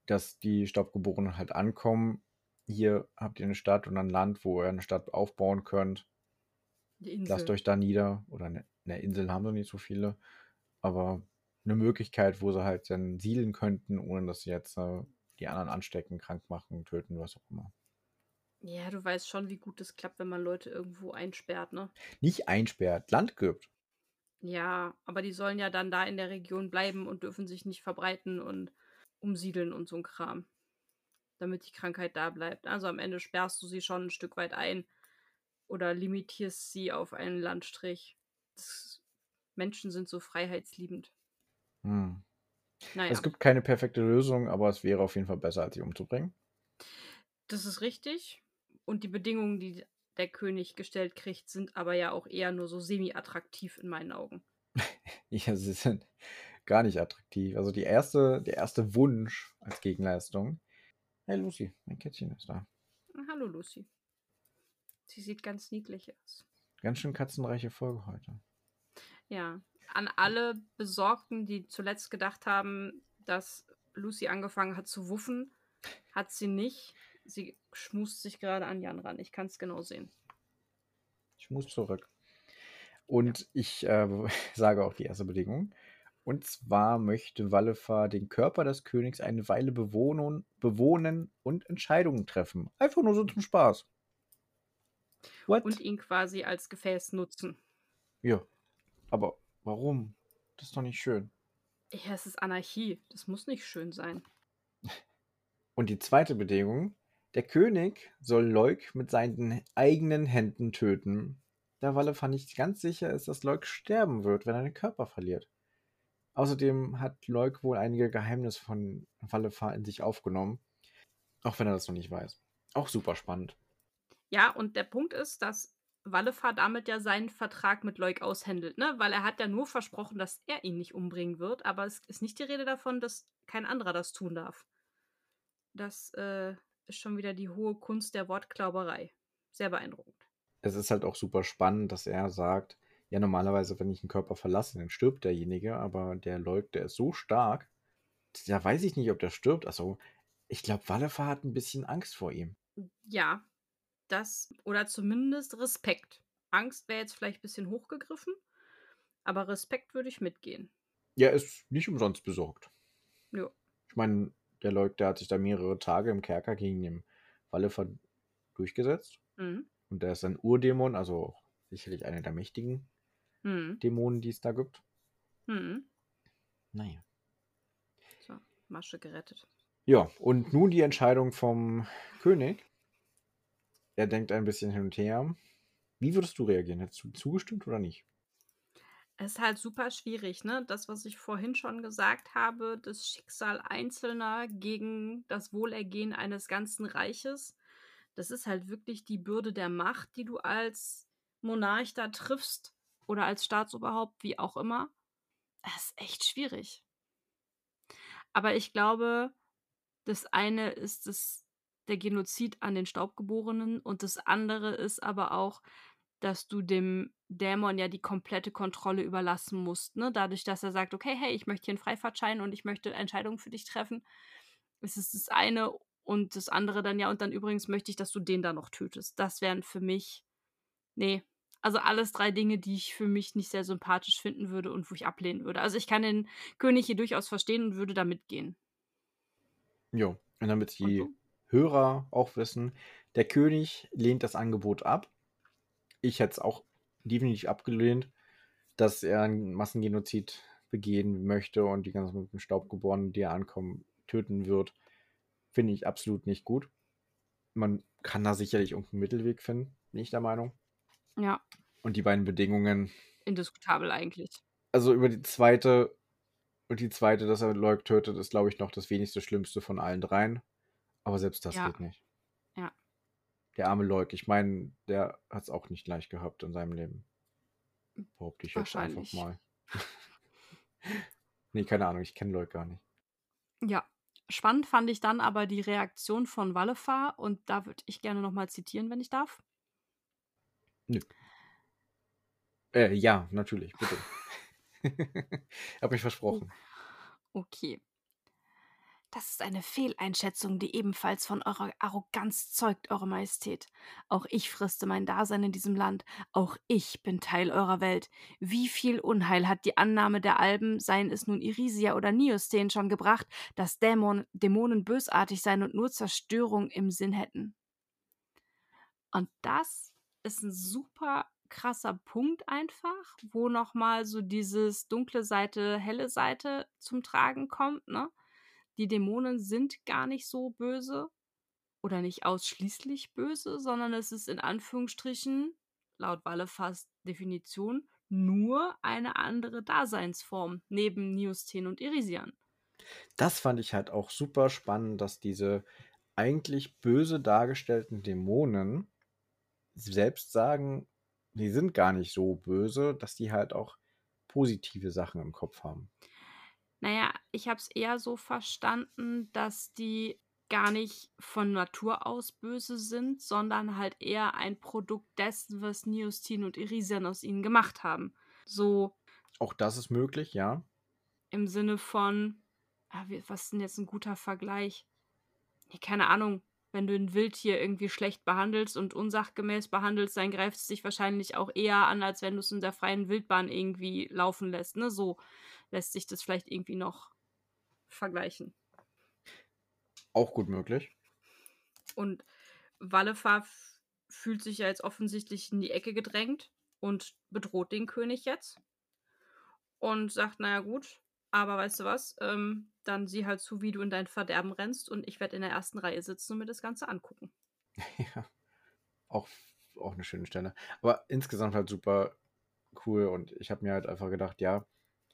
dass die Staubgeborenen halt ankommen. Hier habt ihr eine Stadt und ein Land, wo ihr eine Stadt aufbauen könnt. Lasst euch da nieder. Oder eine, eine Insel haben sie nicht so viele. Aber eine Möglichkeit, wo sie halt dann siedeln könnten, ohne dass sie jetzt äh, die anderen anstecken, krank machen, töten, was auch immer. Ja, du weißt schon, wie gut es klappt, wenn man Leute irgendwo einsperrt, ne? Nicht einsperrt, Land gibt. Ja, aber die sollen ja dann da in der Region bleiben und dürfen sich nicht verbreiten und umsiedeln und so ein Kram. Damit die Krankheit da bleibt. Also am Ende sperrst du sie schon ein Stück weit ein oder limitierst sie auf einen Landstrich. Das, Menschen sind so freiheitsliebend. Hm. Naja, Es gibt keine perfekte Lösung, aber es wäre auf jeden Fall besser, als sie umzubringen. das ist richtig. Und die Bedingungen, die der König gestellt kriegt, sind aber ja auch eher nur so semi-attraktiv in meinen Augen. Ja, sie sind gar nicht attraktiv. Also die erste, der erste Wunsch als Gegenleistung. Hey Lucy, mein Kätzchen ist da. Hallo Lucy. Sie sieht ganz niedlich aus. Ganz schön katzenreiche Folge heute. Ja, an alle Besorgten, die zuletzt gedacht haben, dass Lucy angefangen hat zu wuffen, hat sie nicht. Sie schmust sich gerade an Jan ran. Ich kann es genau sehen. Ich muss zurück. Und ich äh, sage auch die erste Bedingung. Und zwar möchte Wallefar den Körper des Königs eine Weile bewohnen, bewohnen und Entscheidungen treffen. Einfach nur so zum Spaß. What? Und ihn quasi als Gefäß nutzen. ja. Aber warum? Das ist doch nicht schön. Ja, es ist Anarchie. Das muss nicht schön sein. Und die zweite Bedingung, der König soll Leuk mit seinen eigenen Händen töten. Da Wallefar nicht ganz sicher ist, dass Leuk sterben wird, wenn er den Körper verliert. Außerdem hat Leuk wohl einige Geheimnisse von Wallefar in sich aufgenommen, auch wenn er das noch nicht weiß. Auch super spannend. Ja, und der Punkt ist, dass Wallefar damit ja seinen Vertrag mit Leuk aushändelt, ne? Weil er hat ja nur versprochen, dass er ihn nicht umbringen wird, aber es ist nicht die Rede davon, dass kein anderer das tun darf. Das äh, ist schon wieder die hohe Kunst der Wortklauberei. Sehr beeindruckend. Es ist halt auch super spannend, dass er sagt, ja, normalerweise, wenn ich einen Körper verlasse, dann stirbt derjenige, aber der Leuk, der ist so stark, da weiß ich nicht, ob der stirbt. Also, ich glaube, Wallefer hat ein bisschen Angst vor ihm. Ja, das oder zumindest Respekt. Angst wäre jetzt vielleicht ein bisschen hochgegriffen, aber Respekt würde ich mitgehen. Ja, ist nicht umsonst besorgt. Ja. Ich meine, der Leuk, der hat sich da mehrere Tage im Kerker gegen den Wallefer durchgesetzt. Mhm. Und der ist ein Urdämon, also sicherlich einer der mächtigen Mhm. Dämonen, die es da gibt. Mhm. Naja. So, Masche gerettet. Ja, und nun die Entscheidung vom König. Er denkt ein bisschen hin und her. Wie würdest du reagieren? Hättest du zugestimmt oder nicht? Es ist halt super schwierig, ne? Das, was ich vorhin schon gesagt habe, das Schicksal Einzelner gegen das Wohlergehen eines ganzen Reiches. Das ist halt wirklich die Bürde der Macht, die du als Monarch da triffst oder als Staatsoberhaupt, wie auch immer. Das ist echt schwierig. Aber ich glaube, das eine ist das, der Genozid an den Staubgeborenen und das andere ist aber auch, dass du dem Dämon ja die komplette Kontrolle überlassen musst. Ne? Dadurch, dass er sagt, okay, hey, ich möchte hier einen Freifahrtschein und ich möchte Entscheidungen für dich treffen, ist es das eine und das andere dann ja, und dann übrigens möchte ich, dass du den da noch tötest. Das wären für mich, nee, also alles drei Dinge, die ich für mich nicht sehr sympathisch finden würde und wo ich ablehnen würde. Also ich kann den König hier durchaus verstehen und würde da mitgehen. Jo, und damit Und die du? Hörer auch wissen, der König lehnt das Angebot ab. Ich hätte es auch definitiv abgelehnt, dass er einen Massengenozid begehen möchte und die ganzen Staubgeborenen, die ankommen, töten wird. Finde ich absolut nicht gut. Man kann da sicherlich irgendeinen Mittelweg finden, bin ich der Meinung. Ja, Und die beiden Bedingungen, indiskutabel eigentlich. also über die zweite und die zweite, dass er Leuk tötet, ist, glaube ich, noch das wenigste Schlimmste von allen dreien. Aber selbst das Ja. geht nicht. Ja. Der arme Leuk, ich meine, der hat es auch nicht leicht gehabt in seinem Leben. Behaupte ich jetzt einfach mal. nee, keine Ahnung, ich kenne Leuk gar nicht. Ja. Spannend fand ich dann aber die Reaktion von Wallefar und da würde ich gerne nochmal zitieren, wenn ich darf. Nö. Äh, ja, natürlich, bitte. Hab mich versprochen. Okay. Das ist eine Fehleinschätzung, die ebenfalls von eurer Arroganz zeugt, Eure Majestät. Auch ich friste mein Dasein in diesem Land. Auch ich bin Teil eurer Welt. Wie viel Unheil hat die Annahme der Alben, seien es nun Irisia oder Niosteen, schon gebracht, dass Dämon, Dämonen bösartig seien und nur Zerstörung im Sinn hätten? Und das ist ein super krasser Punkt einfach, wo nochmal so dieses dunkle Seite, helle Seite zum Tragen kommt, ne? Die Dämonen sind gar nicht so böse oder nicht ausschließlich böse, sondern es ist in Anführungsstrichen, laut Wallefas Definition, nur eine andere Daseinsform neben Niusteen und Irisian. Das fand ich halt auch super spannend, dass diese eigentlich böse dargestellten Dämonen selbst sagen, die sind gar nicht so böse, dass die halt auch positive Sachen im Kopf haben. Naja, ich habe es eher so verstanden, dass die gar nicht von Natur aus böse sind, sondern halt eher ein Produkt dessen, was Niustin und Irisian aus ihnen gemacht haben. So Auch das ist möglich, ja. im Sinne von, ah, was ist denn jetzt ein guter Vergleich? Keine Ahnung, wenn du ein Wildtier irgendwie schlecht behandelst und unsachgemäß behandelst, dann greift es dich wahrscheinlich auch eher an, als wenn du es in der freien Wildbahn irgendwie laufen lässt. Ne? So lässt sich das vielleicht irgendwie noch vergleichen. Auch gut möglich. Und Wallefar f- fühlt sich ja jetzt offensichtlich in die Ecke gedrängt und bedroht den König jetzt. Und sagt, naja gut, aber weißt du was, ähm, dann sieh halt zu, wie du in dein Verderben rennst und ich werde in der ersten Reihe sitzen und mir das Ganze angucken. ja. Auch, auch eine schöne Stelle. Aber insgesamt halt super cool und ich habe mir halt einfach gedacht, ja,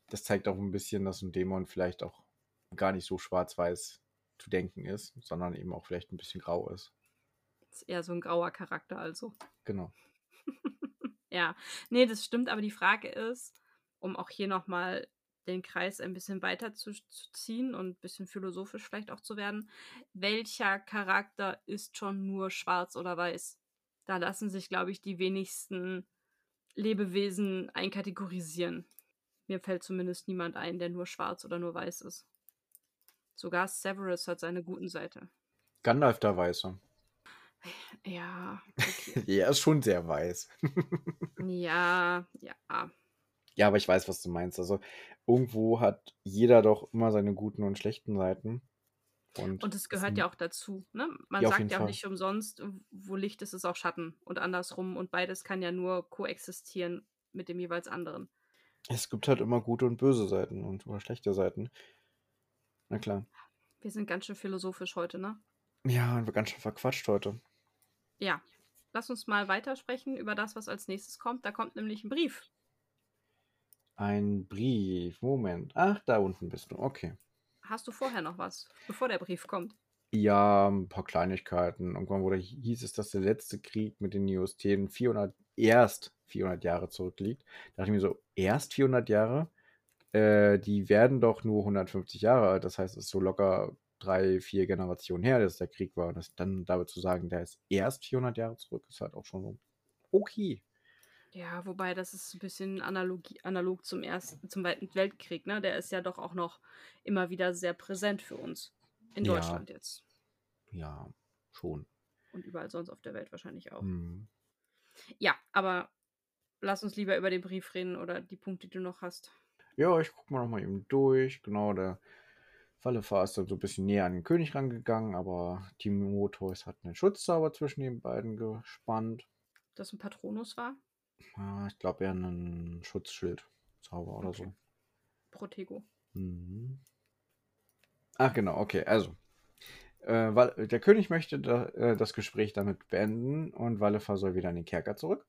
das zeigt auch ein bisschen, dass ein Dämon vielleicht auch gar nicht so schwarz-weiß zu denken ist, sondern eben auch vielleicht ein bisschen grau ist. Ist eher so ein grauer Charakter also. Genau. Ja, nee, das stimmt, aber die Frage ist, um auch hier nochmal den Kreis ein bisschen weiter zu, zu ziehen und ein bisschen philosophisch vielleicht auch zu werden, welcher Charakter ist schon nur schwarz oder weiß? Da lassen sich, glaube ich, die wenigsten Lebewesen einkategorisieren. Mir fällt zumindest niemand ein, der nur schwarz oder nur weiß ist. Sogar Severus hat seine guten Seite. Gandalf der Weiße. Ja, okay. er ist schon sehr weiß. ja, ja. Ja, aber ich weiß, was du meinst. Also irgendwo hat jeder doch immer seine guten und schlechten Seiten. Und, und es gehört ja auch dazu. Ne? Man Ja, sagt ja auch Fall. nicht umsonst, wo Licht ist, ist auch Schatten und andersrum. Und beides kann ja nur koexistieren mit dem jeweils anderen. Es gibt halt immer gute und böse Seiten und oder schlechte Seiten. Na klar. Wir sind ganz schön philosophisch heute, ne? Ja, und wir ganz schön verquatscht heute. Ja. Lass uns mal weitersprechen über das, was als nächstes kommt. Da kommt nämlich ein Brief. Ein Brief. Moment. Ach, da unten bist du. Okay. Hast du vorher noch was, bevor der Brief kommt? Ja, ein paar Kleinigkeiten. Irgendwann wurde hieß es, dass der letzte Krieg mit den Neosthenen 400, erst 400 Jahre zurückliegt. Da dachte ich mir so, erst 400 Jahre? Äh, die werden doch nur 150 Jahre alt. Das heißt, es ist so locker drei, vier Generationen her, dass der Krieg war. Und das dann damit zu sagen, der ist erst 400 Jahre zurück, ist halt auch schon so okay. Ja, wobei das ist ein bisschen Analogie, analog zum ersten, zum Zweiten Weltkrieg, ne? Der ist ja doch auch noch immer wieder sehr präsent für uns. In Ja. Deutschland jetzt. Ja, schon. Und überall sonst auf der Welt wahrscheinlich auch. Hm. Ja, aber lass uns lieber über den Brief reden oder die Punkte, die du noch hast. Ja, ich guck mal noch mal eben durch. Genau, der Fallefahr ist dann so ein bisschen näher an den König rangegangen, aber Timotheus hat einen Schutzzauber zwischen den beiden gespannt. Das ein Patronus war? Ah, Ich glaube eher einen Schutzschild-Zauber oder Okay. so. Protego. Mhm. Ach genau, okay, also. Äh, weil, der König möchte da, äh, das Gespräch damit beenden und Wallefer soll wieder in den Kerker zurück.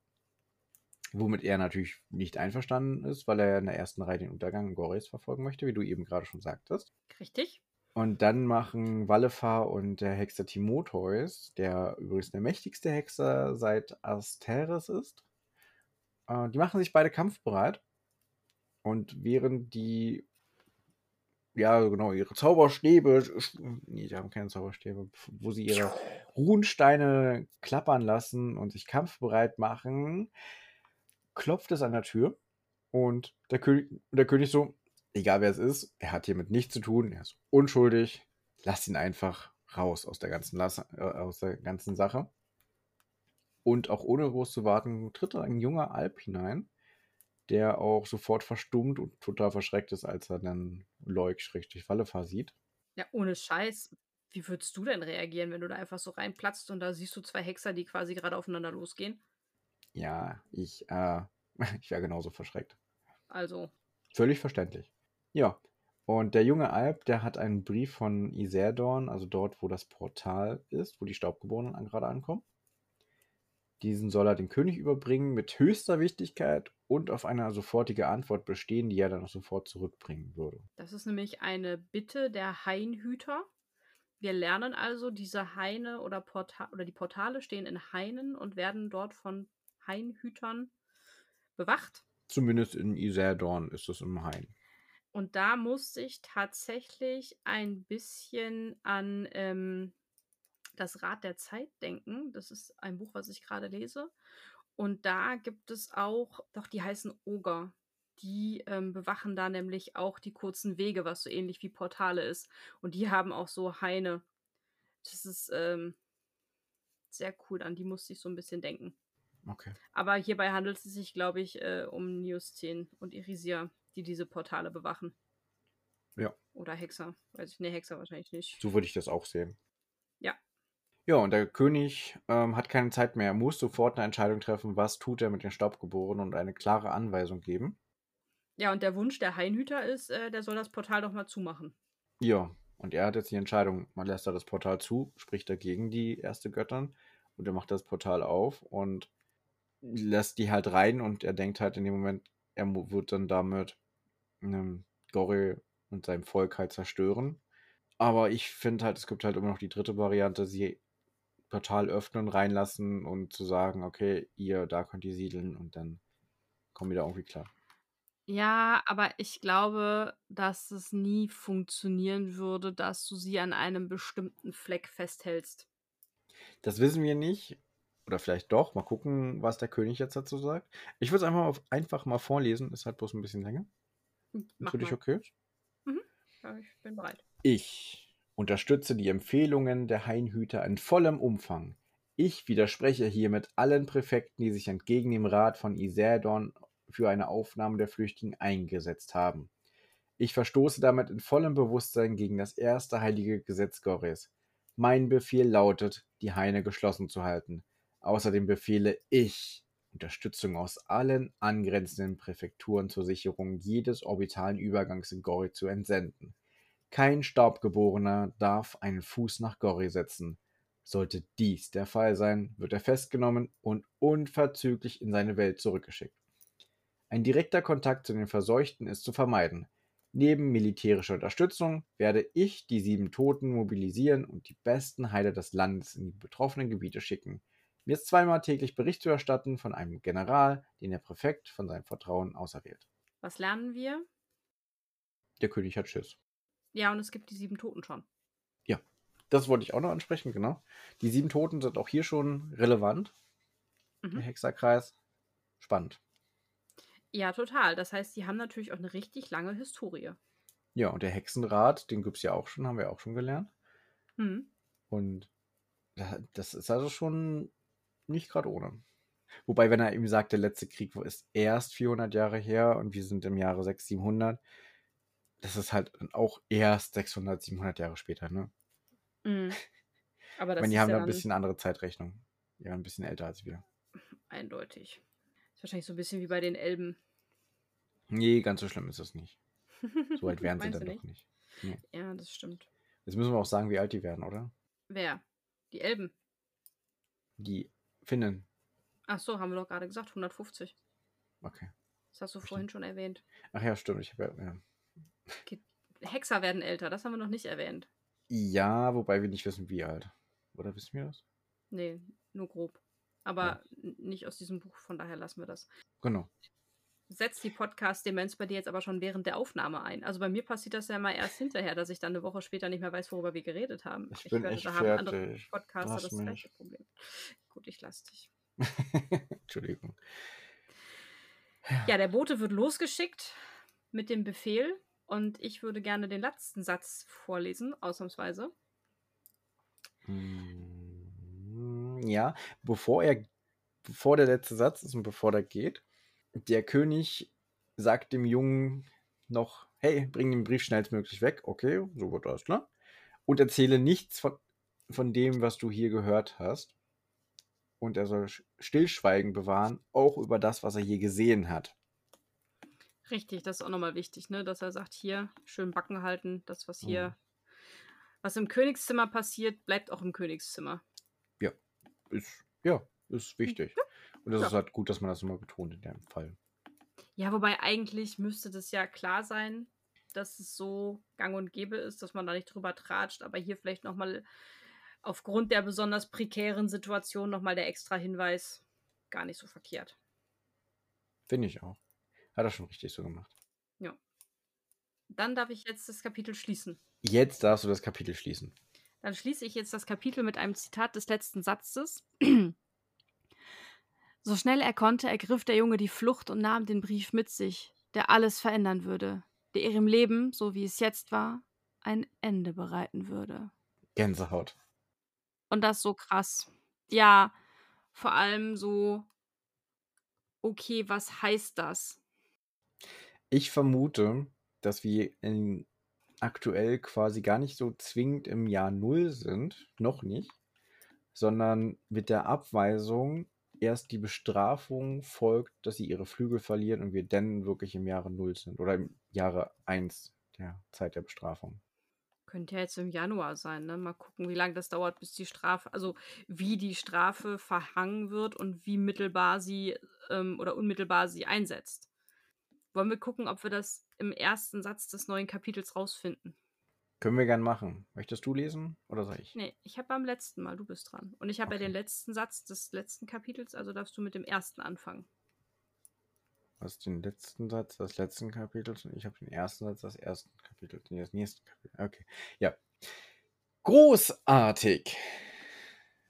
Womit er natürlich nicht einverstanden ist, weil er in der ersten Reihe den Untergang Gores verfolgen möchte, wie du eben gerade schon sagtest. Richtig? Und dann machen Wallefar und der Hexer Timotheus, der übrigens der mächtigste Hexer seit Asteris ist, äh, die machen sich beide kampfbereit. Und während die, ja genau, ihre Zauberstäbe, nee, die haben keine Zauberstäbe, wo sie ihre Runensteine klappern lassen und sich kampfbereit machen, klopft es an der Tür. Und der König, der König so, egal wer es ist, er hat hiermit nichts zu tun, er ist unschuldig, lass ihn einfach raus aus der ganzen, Lasse, äh, aus der ganzen Sache. Und auch ohne groß zu warten, tritt ein junger Alp hinein, der auch sofort verstummt und total verschreckt ist, als er dann Leuk-Wallefahr sieht. Ja, ohne Scheiß. Wie würdest du denn reagieren, wenn du da einfach so reinplatzt und da siehst du zwei Hexer, die quasi gerade aufeinander losgehen? Ja, ich, äh, ich wäre genauso verschreckt. Also, Völlig verständlich. Ja. Und der junge Alp, der hat einen Brief von Iserdorn, also dort, wo das Portal ist, wo die Staubgeborenen gerade ankommen. Diesen soll er dem König überbringen mit höchster Wichtigkeit und auf eine sofortige Antwort bestehen, die er dann auch sofort zurückbringen würde. das ist nämlich eine Bitte der Hainhüter. Wir lernen also, diese Haine oder, Porta oder die Portale stehen in Hainen und werden dort von Hainhütern bewacht. Zumindest in Iserdorn ist es im Hain. Und da musste ich tatsächlich ein bisschen an ähm, das Rad der Zeit denken. Das ist ein Buch, was ich gerade lese. Und da gibt es auch, doch, die heißen Oger. Die ähm, bewachen da nämlich auch die kurzen Wege, was so ähnlich wie Portale ist. Und die haben auch so Haine. Das ist ähm, sehr cool, an die musste ich so ein bisschen denken. Okay. Aber hierbei handelt es sich, glaube ich, äh, um Neoszen und Irisia, die diese Portale bewachen. Ja. Oder Hexer. Weiß ich, nee, Hexer wahrscheinlich nicht. So würde ich das auch sehen. Ja. Und der König ähm, hat keine Zeit mehr. Er muss sofort eine Entscheidung treffen, was tut er mit den Staubgeborenen und eine klare Anweisung geben. Ja, und der Wunsch der Hainhüter ist, äh, der soll das Portal doch mal zumachen. Ja, und er hat jetzt die Entscheidung, man lässt da das Portal zu, spricht dagegen die erste Göttern und er macht das Portal auf und lässt die halt rein und er denkt halt in dem Moment, er wird dann damit ähm, Goril und sein Volk halt zerstören. Aber ich finde halt, es gibt halt immer noch die dritte Variante, sie Portal öffnen, reinlassen und zu sagen, okay, ihr, da könnt ihr siedeln und dann kommen wir da irgendwie klar. Ja, aber ich glaube, dass es nie funktionieren würde, dass du sie an einem bestimmten Fleck festhältst. Das wissen wir nicht. Oder vielleicht doch. Mal gucken, was der König jetzt dazu sagt. Ich würde es einfach, mal- einfach mal vorlesen. Ist halt bloß ein bisschen länger. Mach Für dich mal. okay? Ja, ich bin bereit. Ich unterstütze die Empfehlungen der Hainhüter in vollem Umfang. Ich widerspreche hiermit allen Präfekten, die sich entgegen dem Rat von Isärdon für eine Aufnahme der Flüchtlinge eingesetzt haben. Ich verstoße damit in vollem Bewusstsein gegen das erste heilige Gesetz Gores. Mein Befehl lautet, die Haine geschlossen zu halten. Außerdem befehle ich, Unterstützung aus allen angrenzenden Präfekturen zur Sicherung jedes orbitalen Übergangs in Gori zu entsenden. Kein Staubgeborener darf einen Fuß nach Gori setzen. Sollte dies der Fall sein, wird er festgenommen und unverzüglich in seine Welt zurückgeschickt. Ein direkter Kontakt zu den Verseuchten ist zu vermeiden. Neben militärischer Unterstützung werde ich die sieben Toten mobilisieren und die besten Heiler des Landes in die betroffenen Gebiete schicken. Mir ist zweimal täglich Bericht zu erstatten von einem General, den der Präfekt von seinem Vertrauen auserwählt. Was lernen wir? Der König hat Schiss. Ja, und es gibt die sieben Toten schon. Das wollte ich auch noch ansprechen, genau. Die sieben Toten sind auch hier schon relevant. Mhm. Der Hexerkreis. Spannend. Ja, total. Das heißt, die haben natürlich auch eine richtig lange Historie. Ja, und der Hexenrat, den gibt es ja auch schon, haben wir auch schon gelernt. Hm. Und da- das ist also schon nicht gerade ohne. Wobei, wenn er eben sagt, der letzte Krieg ist erst 400 Jahre her und wir sind im Jahre 600, 700, das ist halt auch erst 600, 700 Jahre später, ne? Mhm. Aber Ich das meine, die haben ja ja ein bisschen andere Zeitrechnung. Die waren ein bisschen älter als wir. eindeutig. Ist wahrscheinlich so ein bisschen wie bei den Elben. Nee, ganz so schlimm ist es nicht. So alt wären sie dann doch nicht. Nee. Ja, das stimmt. Jetzt müssen wir auch sagen, wie alt die werden, oder? Wer? Die Elben. Die Finnen. Ach so, haben wir doch gerade gesagt, 150. Okay. Das hast du Stimmt. vorhin schon erwähnt. Ach ja, stimmt. Ich hab ja, ja. Hexer werden älter, das haben wir noch nicht erwähnt. ja, wobei wir nicht wissen, wie alt. Oder wissen wir das? Nee, nur grob. Aber n- nicht aus diesem Buch, von daher lassen wir das. Genau. Setzt die Podcast-Demenz bei dir jetzt aber schon während der Aufnahme ein. Also bei mir passiert das ja mal erst hinterher, dass ich dann eine Woche später nicht mehr weiß, worüber wir geredet haben. Ich bin echt da haben andere fertig. Podcaster Lass das mich. gleiche Problem. Gut, ich lasse dich. Entschuldigung. Ja, der Bote wird losgeschickt mit dem Befehl und ich würde gerne den letzten Satz vorlesen, ausnahmsweise. Mm, Ja, bevor er, bevor der letzte Satz ist und bevor der geht, der König sagt dem Jungen noch, hey, bring den Brief schnellstmöglich weg. Okay, so wird das, klar. Und erzähle nichts von, von dem, was du hier gehört hast. Und er soll Sch- Stillschweigen bewahren, auch über das, was er hier gesehen hat. Richtig, das ist auch nochmal wichtig, ne? dass er sagt, hier schön Backen halten, das, was hier, Mhm. was im Königszimmer passiert, bleibt auch im Königszimmer. Ist, ja, ist wichtig. Und das Ja. ist halt gut, dass man das immer betont in dem Fall. Ja, wobei eigentlich müsste das ja klar sein, dass es so gang und gäbe ist, dass man da nicht drüber tratscht, aber hier vielleicht nochmal aufgrund der besonders prekären Situation nochmal der extra Hinweis, gar nicht so verkehrt. Finde ich auch. Hat er schon richtig so gemacht. Dann darf ich jetzt das Kapitel schließen. Jetzt darfst du das Kapitel schließen. Dann schließe ich jetzt das Kapitel mit einem Zitat des letzten Satzes. So schnell er konnte, ergriff der Junge die Flucht und nahm den Brief mit sich, der alles verändern würde, der ihrem Leben, so wie es jetzt war, ein Ende bereiten würde. Gänsehaut. Und das so krass. Ja, vor allem so, okay, was heißt das? Ich vermute, dass wir in, aktuell quasi gar nicht so zwingend im Jahr Null sind, noch nicht, sondern mit der Abweisung erst die Bestrafung folgt, dass sie ihre Flügel verlieren und wir dann wirklich im Jahre Null sind oder im Jahre 1 der Zeit der Bestrafung. Könnte ja jetzt im Januar sein, ne? Mal gucken, wie lange das dauert, bis die Strafe, also wie die Strafe verhangen wird und wie mittelbar sie ähm, oder unmittelbar sie einsetzt. Wollen wir gucken, ob wir das im ersten Satz des neuen Kapitels rausfinden? Können wir gern machen. Möchtest du lesen oder soll ich? Nee, ich habe beim letzten Mal, du bist dran. Und ich habe Okay. ja den letzten Satz des letzten Kapitels, also darfst du mit dem ersten anfangen. hast den letzten Satz des letzten Kapitels und ich habe den ersten Satz des ersten Kapitels, des nächsten Kapitels. Okay, ja. Großartig,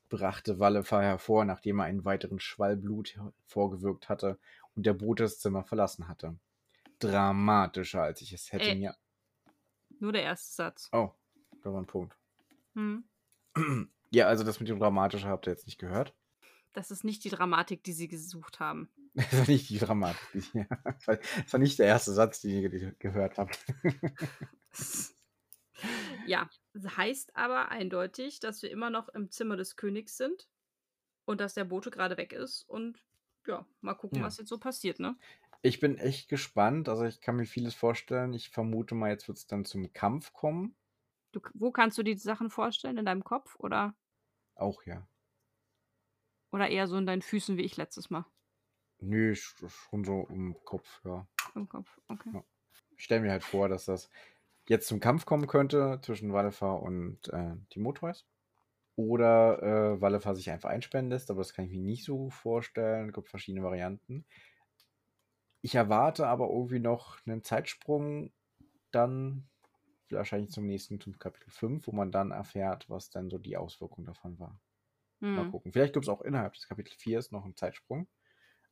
brachte Wallefer hervor, nachdem er einen weiteren Schwall Blut vorgewirkt hatte und der Bote das Zimmer verlassen hatte. Dramatischer, als ich es hätte Ey. mir. Nur der erste Satz. Oh, da war ein Punkt. Hm. Ja, also das mit dem Dramatischer habt ihr jetzt nicht gehört. Das ist nicht die Dramatik, die sie gesucht haben. Das war nicht die Dramatik. die- Ja, das, war, nicht der erste Satz, den ihr ge- gehört habt. ja, das heißt aber eindeutig, dass wir immer noch im Zimmer des Königs sind und dass der Bote gerade weg ist und ja, mal gucken, Ja. was jetzt so passiert, ne? Ich bin echt gespannt. Also ich kann mir vieles vorstellen. Ich vermute mal, jetzt wird es dann zum Kampf kommen. Du, wo kannst du die Sachen vorstellen? In deinem Kopf oder, Auch ja. oder eher so in deinen Füßen wie ich letztes Mal? Nö, sch- schon so im Kopf, ja. Im Kopf, okay. Ja. Ich stelle mir halt vor, dass das jetzt zum Kampf kommen könnte zwischen Wallefer und äh, Timotheus. Oder äh, Wallefer sich einfach einsperren lässt, aber das kann ich mir nicht so vorstellen. Es gibt verschiedene Varianten. Ich erwarte aber irgendwie noch einen Zeitsprung dann wahrscheinlich zum nächsten, zum Kapitel 5, wo man dann erfährt, was dann so die Auswirkung davon war. Mal Hm. gucken. Vielleicht gibt es auch innerhalb des Kapitel 4 noch einen Zeitsprung.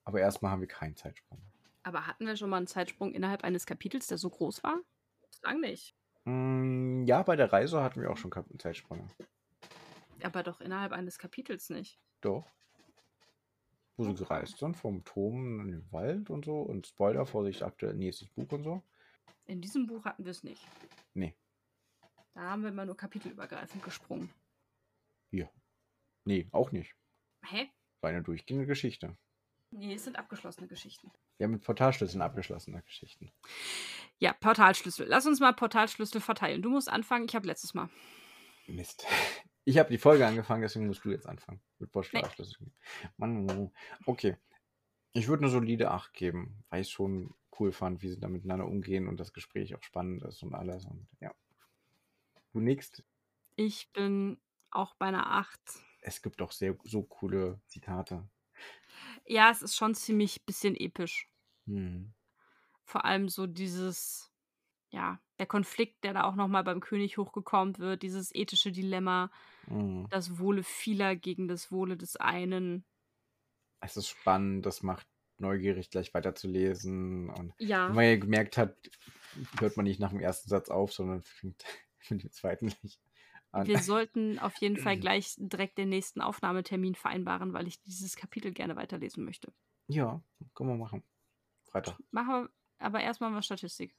Aber erstmal haben wir keinen Zeitsprung. Aber hatten wir schon mal einen Zeitsprung innerhalb eines Kapitels, der so groß war? Bislang nicht. Mm, ja, bei der Reise hatten wir auch schon Zeitsprünge. Aber doch innerhalb eines Kapitels nicht. Doch. Wo sie gereist sind, vom Turm in den Wald und so. Und Spoiler, Vorsicht, aktuell nächstes Buch und so. In diesem Buch hatten wir es nicht. Nee. Da haben wir immer nur kapitelübergreifend gesprungen. Nee, auch nicht. Hä? War eine durchgehende Geschichte. Nee, es sind abgeschlossene Geschichten. Ja, mit Portalschlüsseln abgeschlossene Geschichten. Ja, Portalschlüssel. Lass uns mal Portalschlüssel verteilen. Du musst anfangen, ich habe letztes Mal. Mist. Ich habe die Folge angefangen, deswegen musst du jetzt anfangen. Mit Portalschlüsseln. Mann, Mann, Mann. okay. Ich würde eine solide 8 geben, weil ich schon cool fand, wie sie da miteinander umgehen und das Gespräch auch spannend ist und alles. Und ja. Du nix. Ich bin auch bei einer 8. Es gibt auch sehr so coole Zitate. Ja, es ist schon ziemlich bisschen episch. Hm. Vor allem so dieses, ja, der Konflikt, der da auch nochmal beim König hochgekommen wird, dieses ethische Dilemma, Hm. das Wohle vieler gegen das Wohle des einen. Es ist spannend, das macht neugierig, gleich weiterzulesen. Und Ja. wenn man ja gemerkt hat, hört man nicht nach dem ersten Satz auf, sondern fängt mit dem zweiten gleich an. Wir sollten auf jeden Fall gleich direkt den nächsten Aufnahmetermin vereinbaren, weil ich dieses Kapitel gerne weiterlesen möchte. Ja, können wir machen. Freitag. Machen wir aber erstmal mal Statistik.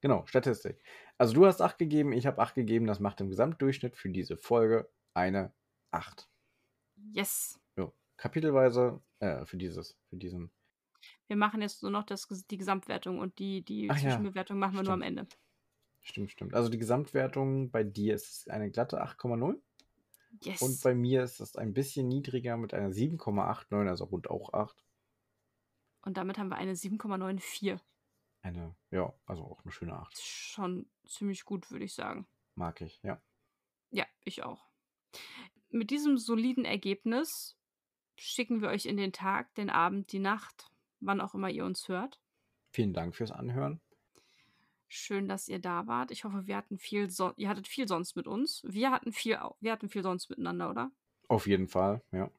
Genau, Statistik. Also du hast 8 gegeben, ich habe 8 gegeben. Das macht im Gesamtdurchschnitt für diese Folge eine 8. Yes. Jo. Kapitelweise, äh, für dieses, für diesen. Wir machen jetzt nur noch das, die Gesamtwertung und die, die Ach ja, Zwischenbewertung machen wir nur am Ende. Stimmt, stimmt. Also die Gesamtwertung bei dir ist eine glatte 8,0 Yes. und bei mir ist das ein bisschen niedriger mit einer 7,89, also rund auch 8. und damit haben wir eine 7,94. Eine, ja, also auch eine schöne 8. Schon ziemlich gut, würde ich sagen. Mag ich, ja. Ja, ich auch. Mit diesem soliden Ergebnis schicken wir euch in den Tag, den Abend, die Nacht, wann auch immer ihr uns hört. Vielen Dank fürs Anhören. Schön, dass ihr da wart. Ich hoffe, wir hatten viel so ihr hattet viel sonst mit uns. Wir hatten viel wir hatten viel sonst miteinander, oder? Auf jeden Fall, ja.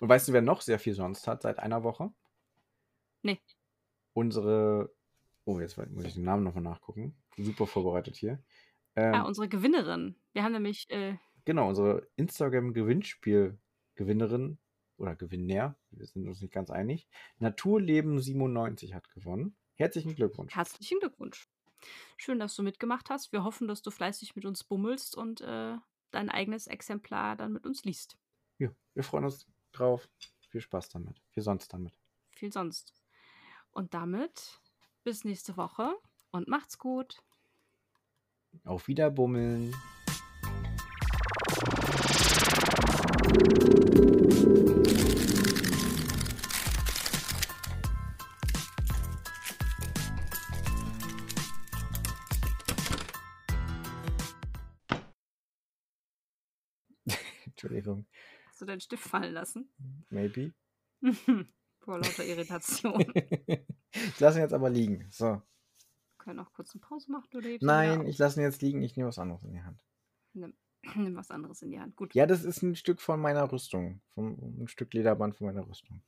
Und weißt du, wer noch sehr viel sonst hat seit einer Woche? Nee. Unsere. Oh, jetzt muss ich den Namen nochmal nachgucken. Super vorbereitet hier. Ähm, Ja, unsere Gewinnerin. Wir haben nämlich äh, genau, unsere Instagram-Gewinnspiel-Gewinnerin oder Gewinner, wir sind uns nicht ganz einig. Naturleben97 hat gewonnen. Herzlichen Glückwunsch. herzlichen Glückwunsch. Schön, dass du mitgemacht hast. Wir hoffen, dass du fleißig mit uns bummelst und äh, dein eigenes Exemplar dann mit uns liest. Ja, wir freuen uns drauf. Viel Spaß damit. Viel sonst damit. Viel sonst. Und damit bis nächste Woche und macht's gut. Auf Wiederbummeln. Deinen Stift fallen lassen? Maybe. Vor lauter Irritation. ich lasse ihn jetzt aber liegen. So. Wir können auch kurz eine Pause machen, oder Nein, ich lasse ihn jetzt liegen. Ich nehme was anderes in die Hand. Nimm, nimm was anderes in die Hand. Gut. Ja, das ist ein Stück von meiner Rüstung. Vom, ein Stück Lederband von meiner Rüstung.